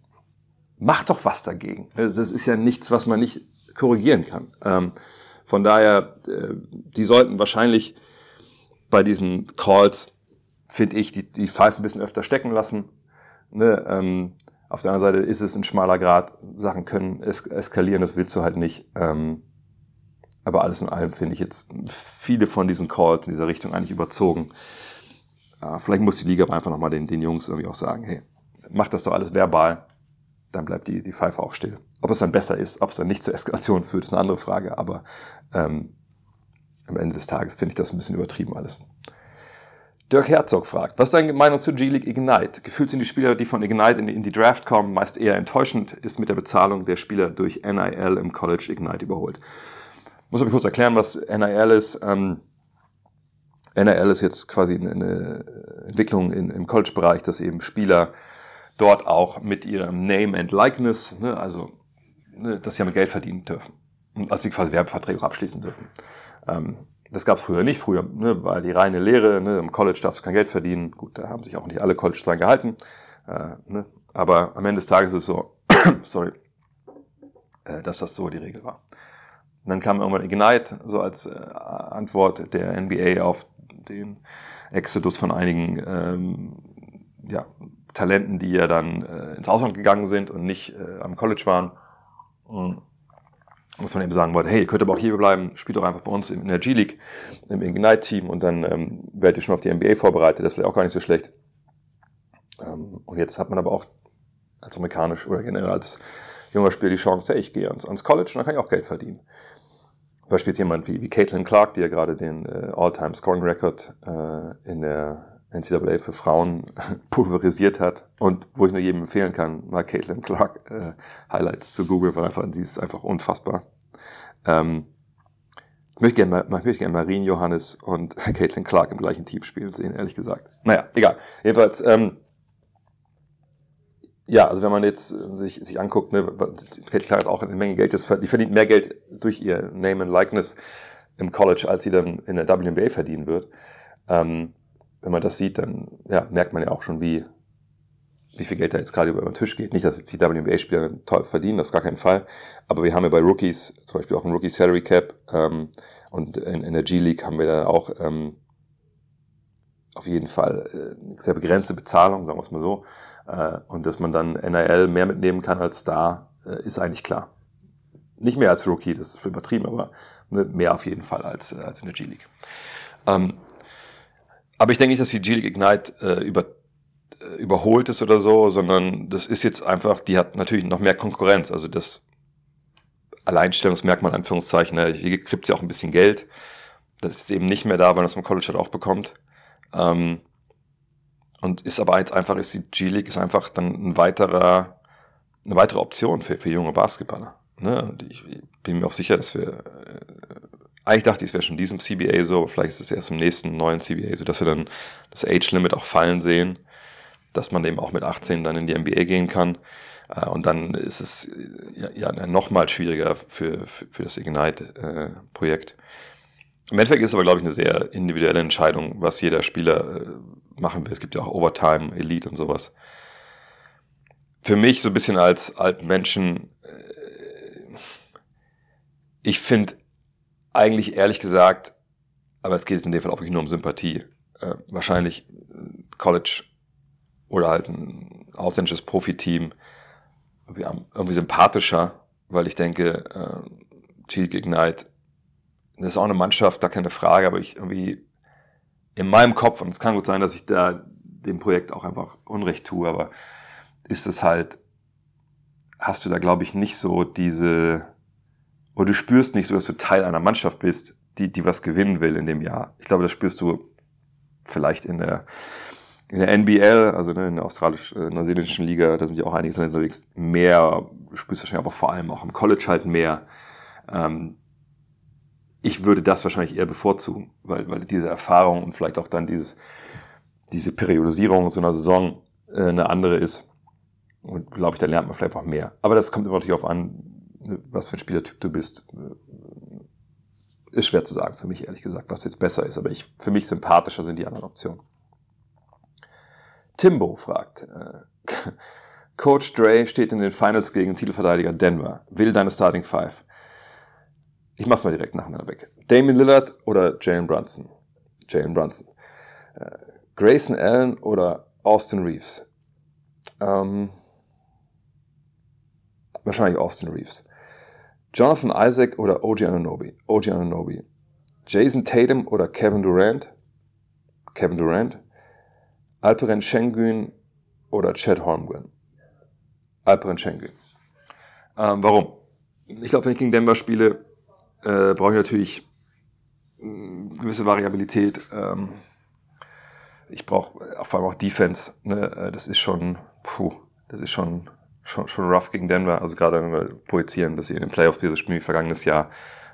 mach doch was dagegen. Das ist ja nichts, was man nicht korrigieren kann. Ähm, von daher, äh, die sollten wahrscheinlich bei diesen Calls, finde ich, die, die Pfeifen ein bisschen öfter stecken lassen. Ne? Ähm, auf der anderen Seite ist es ein schmaler Grad, Sachen können es eskalieren, das willst du halt nicht. Ähm, aber alles in allem finde ich jetzt viele von diesen Calls in dieser Richtung eigentlich überzogen. Äh, vielleicht muss die Liga aber einfach nochmal den, den Jungs irgendwie auch sagen, hey, macht das doch alles verbal, dann bleibt die, die Pfeife auch still. Ob es dann besser ist, ob es dann nicht zur Eskalation führt, ist eine andere Frage, aber ähm, am Ende des Tages finde ich das ein bisschen übertrieben alles. Dirk Herzog fragt, was ist deine Meinung zu G-League Ignite? Gefühlt sind die Spieler, die von Ignite in die, in die Draft kommen, meist eher enttäuschend, ist mit der Bezahlung der Spieler durch NIL im College Ignite überholt muss aber kurz erklären, was NIL ist. Ähm, NIL ist jetzt quasi eine Entwicklung in, im College-Bereich, dass eben Spieler dort auch mit ihrem Name and Likeness, ne, also ne, dass sie damit Geld verdienen dürfen. Also sie quasi Werbeverträge auch abschließen dürfen. Ähm, das gab es früher nicht. Früher ne, war die reine Lehre, ne, im College darfst du kein Geld verdienen. Gut, da haben sich auch nicht alle Colleges dran gehalten. Äh, ne, aber am Ende des Tages ist es so, sorry, äh, dass das so die Regel war. Und dann kam irgendwann Ignite so als äh, Antwort der NBA auf den Exodus von einigen ähm, ja, Talenten, die ja dann äh, ins Ausland gegangen sind und nicht äh, am College waren. Und muss man eben sagen wollte, hey, ihr könnt aber auch hier bleiben, spielt doch einfach bei uns in der G-League, im Ignite-Team und dann ähm, werdet ihr schon auf die NBA vorbereitet, das wäre auch gar nicht so schlecht. Ähm, und jetzt hat man aber auch als amerikanisch oder generell als junger Spieler die Chance, hey, ich gehe ans, ans College und dann kann ich auch Geld verdienen. Zum Beispiel jetzt jemand wie, wie Caitlin Clark, die ja gerade den äh, All-Time-Scoring-Record äh, in der NCAA für Frauen pulverisiert hat und wo ich nur jedem empfehlen kann, mal Caitlin Clark äh, Highlights zu googeln, weil einfach, sie ist einfach unfassbar. Ähm, Ich möchte gerne mal, möchte gerne Marien Johannes und Caitlin Clark im gleichen Team spielen sehen, ehrlich gesagt. Naja, egal. Jedenfalls, ähm, ja, also wenn man jetzt sich, sich anguckt, ne, Caitlin Clark hat auch eine Menge Geld, das, die verdient mehr Geld durch ihr Name and Likeness im College, als sie dann in der WNBA verdienen wird. Ähm, wenn man das sieht, dann ja, merkt man ja auch schon, wie, wie viel Geld da jetzt gerade über den Tisch geht. Nicht, dass jetzt die WNBA-Spieler toll verdienen, auf gar keinen Fall. Aber wir haben ja bei Rookies zum Beispiel auch ein Rookie Salary Cap ähm, und in, in der G-League haben wir da auch ähm, auf jeden Fall äh, sehr begrenzte Bezahlung, sagen wir es mal so. Äh, und dass man dann NIL mehr mitnehmen kann als da, äh, ist eigentlich klar. Nicht mehr als Rookie, das ist übertrieben, aber ne, mehr auf jeden Fall als, äh, als in der G-League. Ähm, aber ich denke nicht, dass die G-League Ignite über, überholt ist oder so, sondern das ist jetzt einfach, die hat natürlich noch mehr Konkurrenz. Also das Alleinstellungsmerkmal, Anführungszeichen, ne, hier kriegt sie auch ein bisschen Geld. Das ist eben nicht mehr da, weil man das vom College halt auch bekommt. Ähm, und ist aber jetzt einfach, ist die G-League ist einfach dann ein weiterer, eine weitere Option für, für junge Basketballer. Ne? Und ich, ich bin mir auch sicher, dass wir äh, eigentlich dachte ich, es wäre schon in diesem CBA so, aber vielleicht ist es erst im nächsten neuen CBA so, dass wir dann das Age-Limit auch fallen sehen, dass man eben auch mit 18 dann in die NBA gehen kann. Äh, und dann ist es äh, ja, ja nochmal schwieriger für, für, für das Ignite-Projekt. Im Endeffekt ist aber, glaube ich, eine sehr individuelle Entscheidung, was jeder Spieler äh, machen will. Es gibt ja auch Overtime, Elite und sowas. Für mich so ein bisschen als alten Menschen, ich finde eigentlich ehrlich gesagt, aber es geht jetzt in dem Fall auch wirklich nur um Sympathie. Äh, wahrscheinlich College oder halt ein ausländisches Profiteam irgendwie, sympathischer, weil ich denke, äh, Ignite, das ist auch eine Mannschaft, da keine Frage, aber ich irgendwie in meinem Kopf, und es kann gut sein, dass ich da dem Projekt auch einfach Unrecht tue, aber ist es halt, hast du da glaube ich nicht so diese, oder du spürst nicht so, dass du Teil einer Mannschaft bist, die, die was gewinnen will in dem Jahr. Ich glaube, das spürst du vielleicht in der, in der NBL, also ne, in der australisch-neuseeländischen äh, Liga, da sind ja auch einige unterwegs, mehr, du spürst wahrscheinlich aber vor allem auch im College halt mehr. Ähm, ich würde das wahrscheinlich eher bevorzugen, weil, weil diese Erfahrung und vielleicht auch dann dieses, diese Periodisierung so einer Saison äh, eine andere ist. Und glaube ich, da lernt man vielleicht auch mehr. Aber das kommt immer natürlich auf an, was für ein Spielertyp du bist, ist schwer zu sagen für mich, ehrlich gesagt, was jetzt besser ist. Aber ich, für mich sympathischer sind die anderen Optionen. Timbo fragt, äh, Coach Dre steht in den Finals gegen Titelverteidiger Denver. Will deine Starting Five? Ich mach's mal direkt nacheinander weg. Damien Lillard oder Jalen Brunson? Jalen Brunson. Äh, Grayson Allen oder Austin Reeves? Ähm, wahrscheinlich Austin Reeves. Jonathan Isaac oder OG Ananobi? OG Ananobi. Jason Tatum oder Kevin Durant? Kevin Durant. Alperen Schengen oder Chad Holmgren? Alperen Schengen. Ähm, warum? Ich glaube, wenn ich gegen Denver spiele, äh, brauche ich natürlich äh, gewisse Variabilität. Ähm, ich brauche vor allem auch Defense. Ne? Äh, das ist schon, puh, das ist schon schon, schon rough gegen Denver. Also gerade wenn wir projizieren, dass sie in den Playoffs dieses Spiel vergangenes Jahr,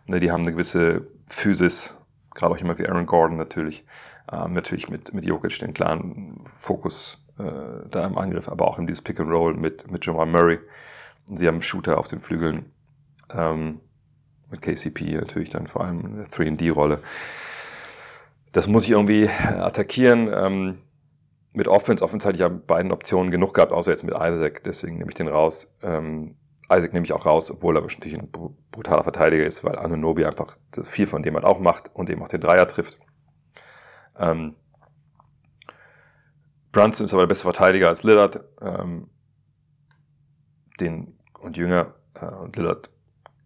ne, die haben eine gewisse Physis, gerade auch jemand wie Aaron Gordon natürlich, ähm, natürlich mit, mit Jokic den klaren Fokus äh, da im Angriff, aber auch in dieses Pick and Roll mit, mit Jamal Murray. Und sie haben Shooter auf den Flügeln, ähm, mit KCP natürlich dann vor allem eine 3D-Rolle. Das muss ich irgendwie attackieren. Ähm, mit Offense, Offense hatte ich ja beiden Optionen genug gehabt, außer jetzt mit Isaac, deswegen nehme ich den raus. Ähm, Isaac nehme ich auch raus, obwohl er natürlich ein brutaler Verteidiger ist, weil Anunobi einfach viel von dem halt auch macht und eben auch den Dreier trifft. Ähm, Brunson ist aber der beste Verteidiger als Lillard. Ähm, den und Jünger äh, und Lillard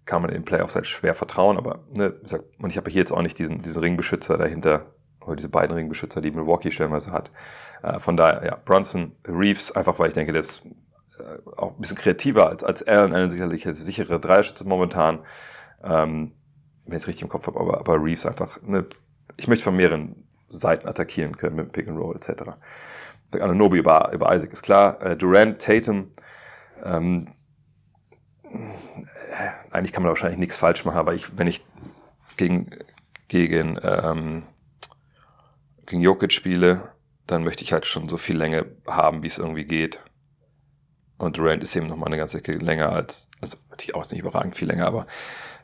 kann man in den Playoffs halt schwer vertrauen, aber ne, und ich habe hier jetzt auch nicht diesen, diesen Ringbeschützer dahinter, oder diese beiden Ringbeschützer, die Milwaukee stellenweise hat. Äh, von daher, ja, Brunson, Reeves, einfach weil ich denke, der ist äh, auch ein bisschen kreativer als, als Allen, Allen sicherlich sichere Dreierschütze momentan, ähm, wenn ich es richtig im Kopf habe, aber, aber Reeves einfach, ne, ich möchte von mehreren Seiten attackieren können mit Pick and Roll etc. Ananobi über, über Isaac ist klar. Äh, Durant, Tatum, ähm, eigentlich kann man wahrscheinlich nichts falsch machen, aber ich, wenn ich gegen, gegen, ähm, gegen Jokic spiele, dann möchte ich halt schon so viel Länge haben, wie es irgendwie geht. Und Durant ist eben noch mal eine ganze Ecke länger als, also natürlich auch nicht überragend viel länger, aber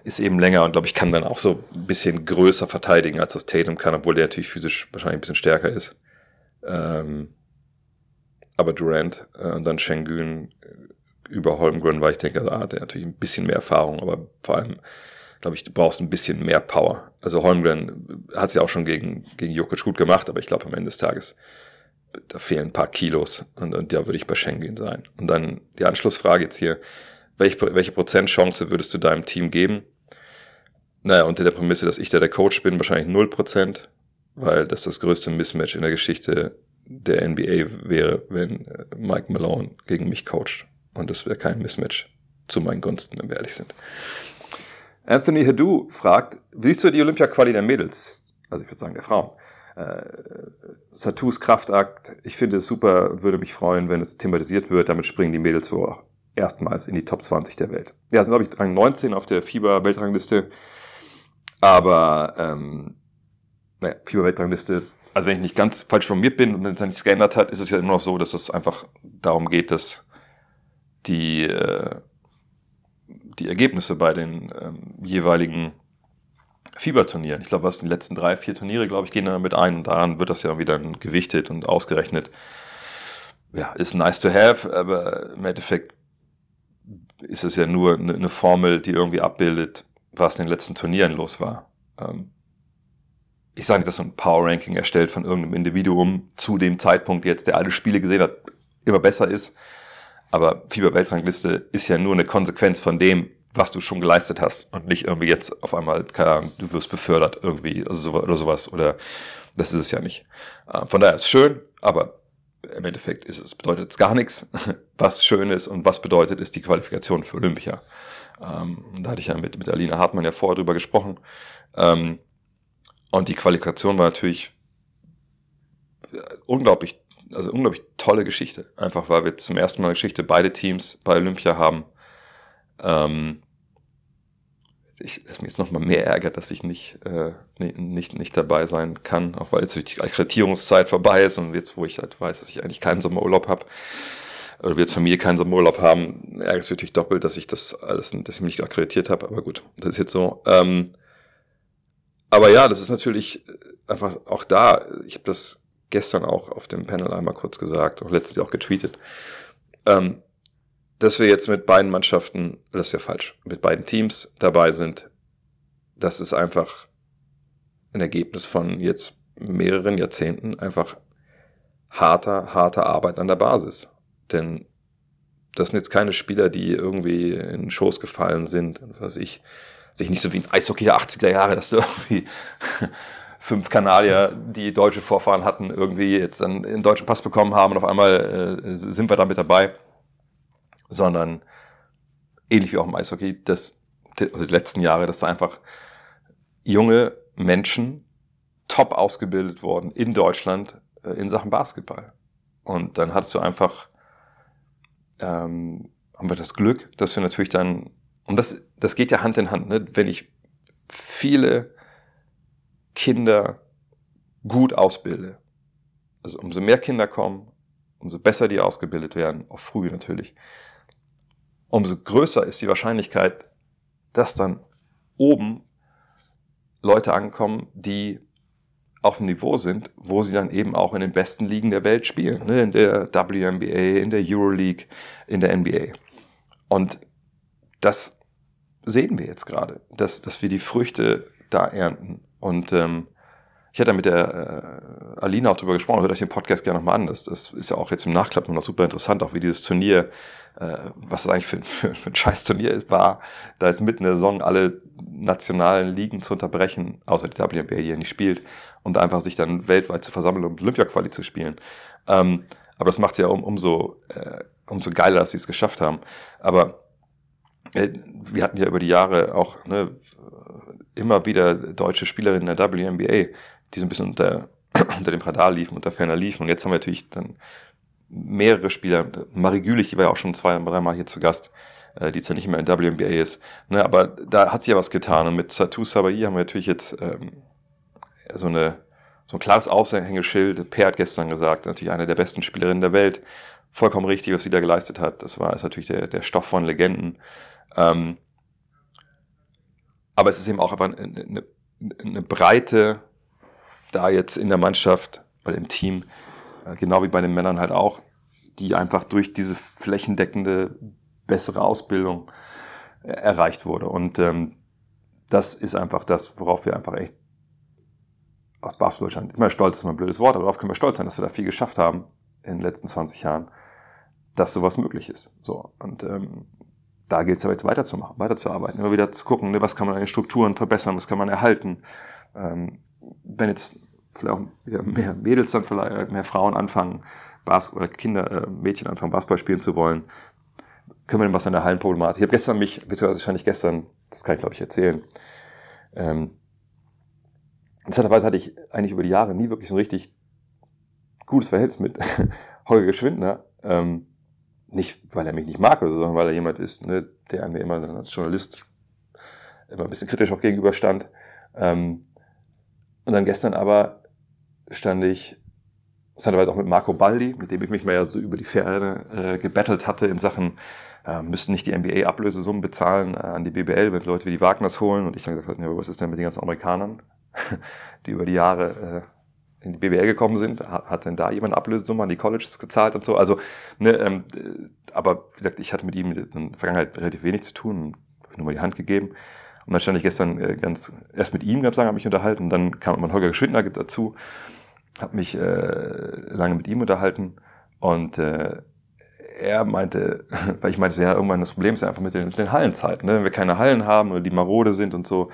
ist eben länger und glaube ich kann dann auch so ein bisschen größer verteidigen, als das Tatum kann, obwohl der natürlich physisch wahrscheinlich ein bisschen stärker ist. Ähm, aber Durant äh, und dann Schengen über Holmgren, weil ich denke, da hat er natürlich ein bisschen mehr Erfahrung, aber vor allem, glaube ich, du brauchst ein bisschen mehr Power. Also Holmgren hat es ja auch schon gegen, gegen Jokic gut gemacht, aber ich glaube am Ende des Tages, da fehlen ein paar Kilos und, und da würde ich bei Schengen sein. Und dann die Anschlussfrage jetzt hier, welche, welche Prozentchance würdest du deinem Team geben? Naja, unter der Prämisse, dass ich da der Coach bin, wahrscheinlich 0%, weil das das größte Mismatch in der Geschichte der NBA wäre, wenn äh, Mike Malone gegen mich coacht. Und das wäre kein Mismatch zu meinen Gunsten, wenn wir ehrlich sind. Anthony Hadou fragt, wie siehst du die Olympia-Quali der Mädels? Also ich würde sagen der Frauen. Äh, Satus Kraftakt, ich finde es super, würde mich freuen, wenn es thematisiert wird. Damit springen die Mädels auch erstmals in die Top 20 der Welt. Ja, sind glaube ich Rang 19 auf der FIBA-Weltrangliste. Aber ähm, naja, FIBA-Weltrangliste, also wenn ich nicht ganz falsch formiert bin und wenn es nichts geändert hat, ist es ja immer noch so, dass es einfach darum geht, dass die, äh, die Ergebnisse bei den ähm, jeweiligen Fieberturnieren. Ich glaube, was die letzten drei, vier Turniere, glaube ich, gehen damit ein und daran wird das ja wieder gewichtet und ausgerechnet. Ja, ist nice to have, aber im Endeffekt ist es ja nur eine, eine Formel, die irgendwie abbildet, was in den letzten Turnieren los war. Ähm, ich sage nicht, dass so ein Power Ranking erstellt von irgendeinem Individuum zu dem Zeitpunkt jetzt, der alle Spiele gesehen hat, immer besser ist. Aber Fieber-Weltrangliste ist ja nur eine Konsequenz von dem, was du schon geleistet hast und nicht irgendwie jetzt auf einmal, keine Ahnung, du wirst befördert irgendwie also so, oder sowas oder das ist es ja nicht. Äh, von daher ist es schön, aber im Endeffekt ist es, bedeutet es gar nichts. Was schön ist und was bedeutet, ist die Qualifikation für Olympia. Ähm, da hatte ich ja mit, mit Alina Hartmann ja vorher drüber gesprochen. Ähm, und die Qualifikation war natürlich unglaublich also unglaublich tolle Geschichte. Einfach weil wir zum ersten Mal Geschichte beide Teams bei Olympia haben. Ähm, ich, das mir jetzt nochmal mehr ärgert, dass ich nicht, äh, nicht, nicht dabei sein kann, auch weil jetzt die Akkreditierungszeit vorbei ist und jetzt, wo ich halt weiß, dass ich eigentlich keinen Sommerurlaub habe, oder wir als Familie keinen Sommerurlaub haben, ärgert es natürlich doppelt, dass ich das alles, dass ich mich nicht akkreditiert habe, aber gut, das ist jetzt so. Ähm, aber ja, das ist natürlich einfach auch da, ich habe das gestern auch auf dem Panel einmal kurz gesagt, auch letztens auch getweetet, ähm, dass wir jetzt mit beiden Mannschaften, das ist ja falsch, mit beiden Teams dabei sind, das ist einfach ein Ergebnis von jetzt mehreren Jahrzehnten einfach harter, harter Arbeit an der Basis. Denn das sind jetzt keine Spieler, die irgendwie in Schoß gefallen sind, was ich, sich nicht so wie ein Eishockey der 80er Jahre, dass du irgendwie fünf Kanadier, die deutsche Vorfahren hatten, irgendwie jetzt dann einen deutschen Pass bekommen haben und auf einmal äh, sind wir damit dabei. Sondern ähnlich wie auch im Eishockey, das, also die letzten Jahre, dass da einfach junge Menschen top ausgebildet worden in Deutschland äh, in Sachen Basketball. Und dann hattest du einfach, ähm, haben wir das Glück, dass wir natürlich dann, und das, das geht ja Hand in Hand, ne? wenn ich viele Kinder gut ausbilde, also umso mehr Kinder kommen, umso besser die ausgebildet werden, auch früh natürlich, umso größer ist die Wahrscheinlichkeit, dass dann oben Leute ankommen, die auf dem Niveau sind, wo sie dann eben auch in den besten Ligen der Welt spielen, ne? in der WNBA, in der Euroleague, in der NBA. Und das sehen wir jetzt gerade, dass, dass wir die Früchte da ernten. Und ähm, ich hatte mit der äh, Alina auch drüber gesprochen, hört euch den Podcast gerne nochmal an. Das, das ist ja auch jetzt im Nachklappen noch super interessant, auch wie dieses Turnier, äh, was es eigentlich für, für, für ein scheiß Turnier war, da jetzt mitten in der Saison alle nationalen Ligen zu unterbrechen, außer die WNBA, die ja nicht spielt, und einfach sich dann weltweit zu versammeln, um Olympia-Quali zu spielen. Ähm, aber das macht es ja um, umso, äh, umso geiler, dass sie es geschafft haben. Aber wir hatten ja über die Jahre auch ne, immer wieder deutsche Spielerinnen in der WNBA, die so ein bisschen unter, unter dem Radar liefen, unter ferner liefen. Und jetzt haben wir natürlich dann mehrere Spieler. Marie Gülich, die war ja auch schon zwei, dreimal hier zu Gast. äh, die zwar nicht mehr in WNBA ist. Ne, aber da hat sich ja was getan. Und mit Satu Sabai haben wir natürlich jetzt ähm, so, eine, so ein klares Aushängeschild. Per hat gestern gesagt, natürlich eine der besten Spielerinnen der Welt. Vollkommen richtig, was sie da geleistet hat. Das war ist natürlich der, der Stoff von Legenden. Ähm, aber es ist eben auch einfach eine, eine, Breite da jetzt in der Mannschaft oder im Team, äh, genau wie bei den Männern halt auch, die einfach durch diese flächendeckende bessere Ausbildung äh, erreicht wurde. Und ähm, das ist einfach das, worauf wir einfach echt aus Basketball Deutschland, immer stolz ist immer ein blödes Wort, aber darauf können wir stolz sein, dass wir da viel geschafft haben in den letzten 20 Jahren, dass sowas möglich ist. So, und ähm, da gilt es aber jetzt weiterzumachen, weiterzuarbeiten, immer wieder zu gucken, ne, was kann man an den Strukturen verbessern, was kann man erhalten. Ähm, wenn jetzt vielleicht auch wieder mehr Mädels dann vielleicht, äh, mehr Frauen anfangen, Basketball, oder Kinder, äh, Mädchen anfangen, Basketball spielen zu wollen, können wir denn was an der Hallenproblematik? Ich habe gestern mich, beziehungsweise wahrscheinlich gestern, das kann ich glaube ich erzählen, ähm, interessanterweise hatte ich eigentlich über die Jahre nie wirklich so ein richtig gutes Verhältnis mit Holger Geschwindner. Ähm, nicht, weil er mich nicht mag oder so, sondern weil er jemand ist, ne, der mir immer als Journalist immer ein bisschen kritisch auch gegenüberstand. Ähm, und dann gestern aber stand ich interessanterweise auch mit Marco Baldi, mit dem ich mich mal ja so über die Ferne äh, gebettelt hatte in Sachen, äh, müssten nicht die NBA Ablösesummen bezahlen äh, an die BBL, wenn Leute wie die Wagners holen. Und ich dann gesagt habe, ja, was ist denn mit den ganzen Amerikanern, die über die Jahre äh, in die BBL gekommen sind? Hat, denn da jemand Ablösesummen an die Colleges gezahlt und so? Also, ne, ähm, aber wie gesagt, ich hatte mit ihm in der Vergangenheit relativ wenig zu tun, habe nur mal die Hand gegeben. Und dann stand ich gestern äh, ganz, erst mit ihm ganz lange mich unterhalten, dann kam mein Holger Geschwindner dazu, habe mich äh, lange mit ihm unterhalten und äh, er meinte, weil ich meinte, ja, irgendwann das Problem ist einfach mit den, den Hallenzeiten. Ne? Wenn wir keine Hallen haben oder die marode sind und so,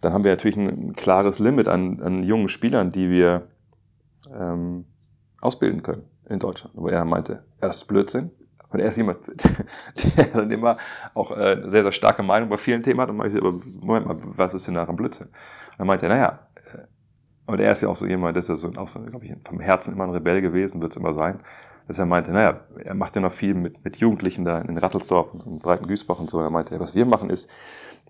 dann haben wir natürlich ein klares Limit an, an jungen Spielern, die wir ähm, ausbilden können in Deutschland. Wo er meinte, das ist Blödsinn. Und er ist jemand, der dann immer auch äh, sehr, sehr starke Meinung bei vielen Themen hat. Und man aber Moment mal, was ist denn daran Blödsinn? Und dann meinte er, naja, äh, und er ist ja auch so jemand, der ist ja so, auch so, glaube ich, vom Herzen immer ein Rebell gewesen, wird es immer sein. Dass er meinte, naja, er macht ja noch viel mit, mit Jugendlichen da in Rattelsdorf und in Breiten Güßbach und so. Und er meinte, was wir machen ist,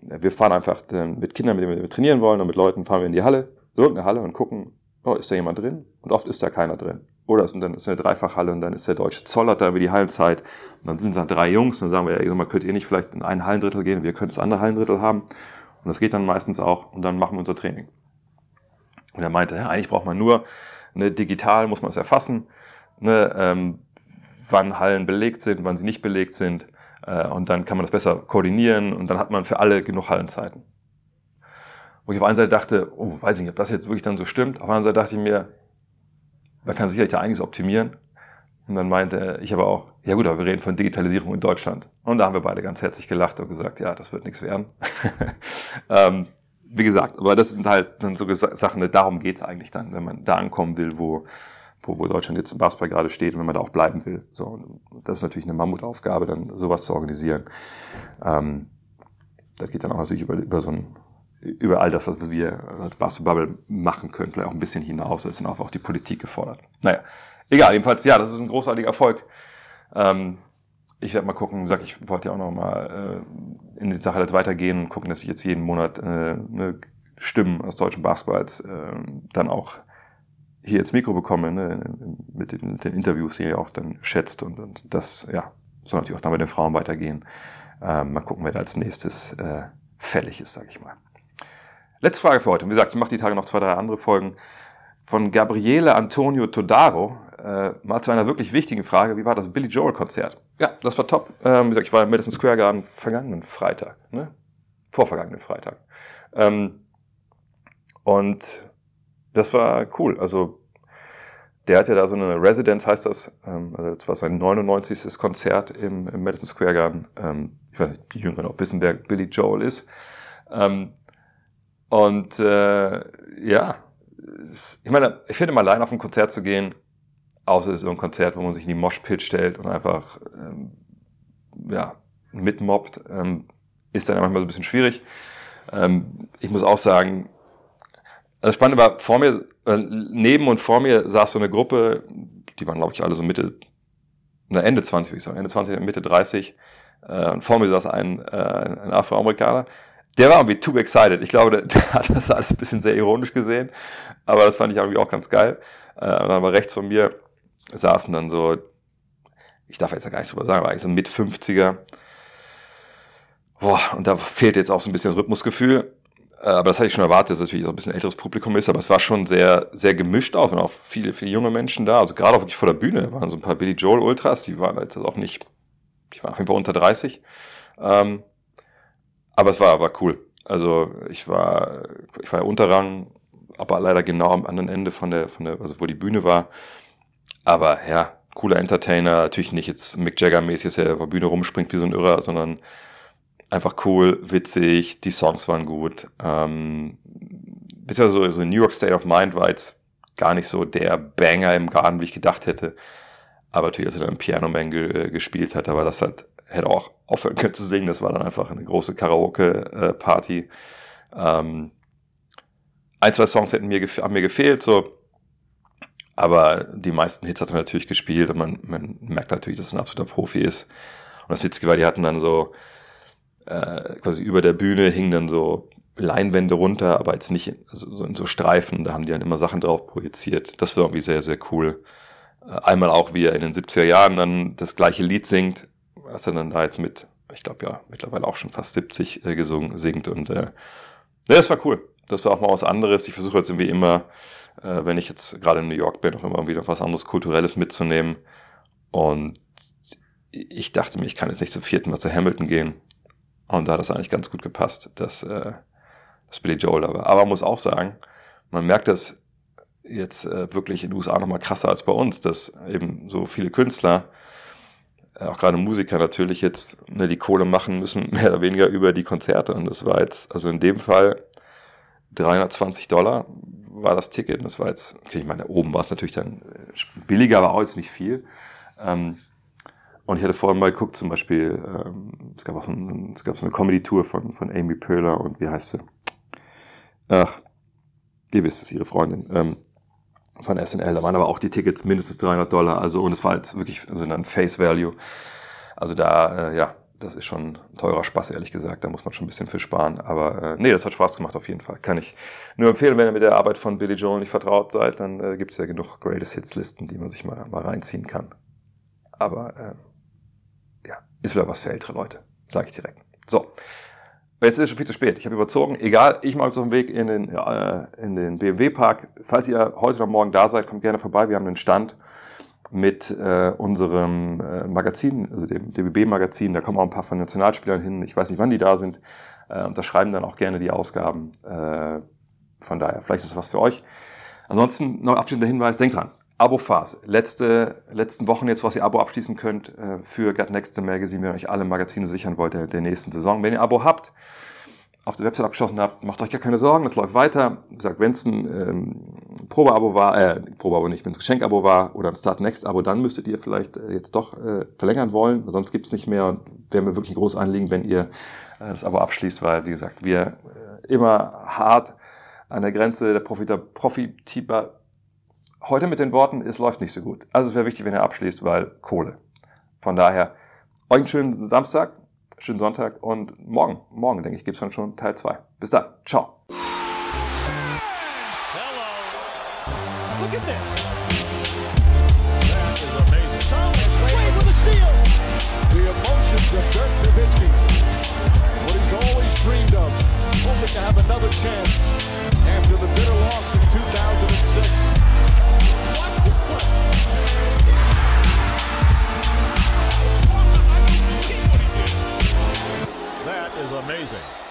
wir fahren einfach mit Kindern, mit denen wir trainieren wollen und mit Leuten fahren wir in die Halle, irgendeine Halle und gucken, oh, ist da jemand drin? Und oft ist da keiner drin. Oder es, dann ist eine Dreifachhalle und dann ist der deutsche Zollert da über die Hallenzeit. Und dann sind da drei Jungs und dann sagen wir, ja, könnt ihr nicht vielleicht in ein Hallendrittel gehen, wir können das andere Hallendrittel haben. Und das geht dann meistens auch und dann machen wir unser Training. Und er meinte, ja, eigentlich braucht man nur, ne, digital muss man es erfassen, ne, ähm, wann Hallen belegt sind, wann sie nicht belegt sind. Äh, und dann kann man das besser koordinieren und dann hat man für alle genug Hallenzeiten. Wo ich auf einer Seite dachte, oh, weiß ich nicht, ob das jetzt wirklich dann so stimmt. Auf der anderen Seite dachte ich mir, man kann sicherlich da einiges optimieren. Und dann meinte ich aber auch, ja gut, aber wir reden von Digitalisierung in Deutschland. Und da haben wir beide ganz herzlich gelacht und gesagt, ja, das wird nichts werden. ähm, wie gesagt, aber das sind halt dann so Sachen, darum geht's eigentlich dann, wenn man da ankommen will, wo, wo, wo Deutschland jetzt im Basketball gerade steht und wenn man da auch bleiben will. So, das ist natürlich eine Mammutaufgabe, dann sowas zu organisieren. Ähm, das geht dann auch natürlich über, über so ein über all das, was wir als Basketball machen können, vielleicht auch ein bisschen hinaus. Ist dann auch, auch die Politik gefordert. Naja, egal, jedenfalls, ja, das ist ein großartiger Erfolg. Ähm, ich werde mal gucken, sag ich wollte ja auch noch mal äh, in die Sache halt weitergehen und gucken, dass ich jetzt jeden Monat äh, eine Stimmen aus deutschen Basketballs äh, dann auch hier ins Mikro bekomme, ne, mit, den, mit den Interviews, die ihr auch dann schätzt und, und das, ja, soll natürlich auch dann bei den Frauen weitergehen. Ähm, mal gucken, wer da als nächstes äh, fällig ist, sage ich mal. Letzte Frage für heute. Wie gesagt, ich mache die Tage noch zwei, drei andere Folgen. Von Gabriele Antonio Todaro, äh, mal zu einer wirklich wichtigen Frage. Wie war das Billy Joel Konzert? Ja, das war top. Ähm, wie gesagt, ich war im Madison Square Garden vergangenen Freitag, ne? Vorvergangenen Freitag. Ähm, und das war cool. Also, der hat ja da so eine Residence, heißt das. Ähm, also, das war sein 99. Konzert im, im Madison Square Garden. Ähm, ich weiß nicht, die Jüngeren auch wissen, wer Billy Joel ist. Ähm, und äh, ja, ich meine, ich finde mal allein auf ein Konzert zu gehen, außer es ist so ein Konzert, wo man sich in die Moshpit stellt und einfach ähm, ja, mitmobbt, ähm, ist dann manchmal so ein bisschen schwierig. Ähm, ich muss auch sagen, das Spannende war, vor mir, äh, neben und vor mir saß so eine Gruppe, die waren, glaube ich, alle so Mitte, na, Ende 20, würde ich sagen, Ende 20, Mitte 30, Äh, und vor mir saß ein, äh, ein Afroamerikaner. Der war irgendwie too excited. Ich glaube, der, der, hat das alles ein bisschen sehr ironisch gesehen. Aber das fand ich irgendwie auch ganz geil. Äh, war rechts von mir saßen dann so, ich darf jetzt ja gar nicht drüber sagen, aber eigentlich so mit 50er. Boah, und da fehlt jetzt auch so ein bisschen das Rhythmusgefühl. Äh, aber das hatte ich schon erwartet, dass es natürlich auch ein bisschen älteres Publikum ist, aber es war schon sehr, sehr gemischt aus und auch viele, viele junge Menschen da. Also gerade auch wirklich vor der Bühne waren so ein paar Billy Joel Ultras, die waren jetzt auch nicht, die waren auf jeden Fall unter 30. Ähm, aber es war, war cool. Also ich war, ich war ja Unterrang, aber leider genau am anderen Ende von der, von der, also wo die Bühne war. Aber ja, cooler Entertainer, natürlich nicht jetzt Mick Jagger-mäßig, dass er auf der Bühne rumspringt wie so ein Irrer, sondern einfach cool, witzig, die Songs waren gut. Ähm, bisher so, so New York State of Mind war jetzt gar nicht so der Banger im Garten, wie ich gedacht hätte. Aber natürlich, als er dann Piano Man ge äh, gespielt hat, aber das hat, hätte auch aufhören können zu singen. Das war dann einfach eine große Karaoke-Party. Ähm, ein, zwei Songs hätten mir, haben mir gefehlt, so. Aber die meisten Hits hat er natürlich gespielt und man, man merkt natürlich, dass es ein absoluter Profi ist. Und das Witzige war, die hatten dann so, äh, quasi über der Bühne hingen dann so Leinwände runter, aber jetzt nicht in, also so in so Streifen. Da haben die dann immer Sachen drauf projiziert. Das war irgendwie sehr, sehr cool. Einmal auch, wie er in den 70er Jahren dann das gleiche Lied singt, was er dann da jetzt mit, ich glaube ja, mittlerweile auch schon fast 70 äh, gesungen, singt. Und äh, ja, das war cool. Das war auch mal was anderes. Ich versuche jetzt irgendwie immer, äh, wenn ich jetzt gerade in New York bin, auch immer wieder was anderes Kulturelles mitzunehmen. Und ich dachte mir, ich kann jetzt nicht zum vierten Mal zu Hamilton gehen. Und da hat das eigentlich ganz gut gepasst, dass, äh, dass Billy Joel da war. Aber man muss auch sagen, man merkt das jetzt äh, wirklich in den USA nochmal krasser als bei uns, dass eben so viele Künstler, äh, auch gerade Musiker natürlich jetzt ne, die Kohle machen müssen, mehr oder weniger über die Konzerte. Und das war jetzt, also in dem Fall 320 Dollar war das Ticket. Und das war jetzt, okay, ich meine, oben war es natürlich dann äh, billiger, aber auch jetzt nicht viel. Ähm, und ich hatte vorhin mal geguckt, zum Beispiel, ähm, es gab auch so, ein, es gab so eine Comedy-Tour von, von Amy Poehler und wie heißt sie? Ach, ihr wisst es, ihre Freundin, ähm, von SNL. Da waren aber auch die Tickets mindestens 300 Dollar. Also, und es war jetzt wirklich so ein Face Value. Also da, äh, ja, das ist schon ein teurer Spaß, ehrlich gesagt. Da muss man schon ein bisschen für sparen. Aber äh, nee, das hat Spaß gemacht auf jeden Fall. Kann ich nur empfehlen, wenn ihr mit der Arbeit von Billy Joel nicht vertraut seid, dann äh, gibt es ja genug Greatest Hits Listen, die man sich mal, mal reinziehen kann. Aber äh, ist wieder was für ältere Leute, sage ich direkt. So, jetzt ist es schon viel zu spät. Ich habe überzogen. Egal, ich mache jetzt auf den Weg in den, äh, in den BMW-Park. Falls ihr heute oder morgen da seid, kommt gerne vorbei. Wir haben einen Stand mit äh, unserem äh, Magazin, also dem DBB-Magazin. Da kommen auch ein paar von Nationalspielern hin. Ich weiß nicht, wann die da sind. Äh, und da schreiben dann auch gerne die Ausgaben. Äh, von daher, vielleicht ist das was für euch. Ansonsten noch abschließender Hinweis, denkt dran, Abo-Phase. Letzte, letzten Wochen jetzt, was ihr Abo abschließen könnt äh, für Gut Next Magazine, wenn ihr euch alle Magazine sichern wollt der, nächsten Saison. Wenn ihr Abo habt, auf der Website abgeschlossen habt, macht euch gar keine Sorgen, das läuft weiter. Wie gesagt, wenn es ein ähm, Probeabo war, äh, Probeabo nicht, wenn es Geschenkabo war oder ein Start Next Abo, dann müsstet ihr vielleicht äh, jetzt doch äh, verlängern wollen, sonst gibt's nicht mehr und wäre mir wirklich ein großes Anliegen, wenn ihr äh, das Abo abschließt, weil, wie gesagt, wir äh, immer hart an der Grenze der Profita Profitiba Heute mit den Worten, es läuft nicht so gut. Also es wäre wichtig, wenn ihr abschließt, weil Kohle. Von daher, euch einen schönen Samstag, schönen Sonntag und morgen, morgen denke ich, gibt es dann schon Teil 2. Bis dann. Ciao.
Hello. Look at this. That is amazing. Thomas Wade with a steal.
The emotions of Dirk Nowitzki. What he's always dreamed of. Hoping to have another chance after the bitter loss in 2006.
That is amazing.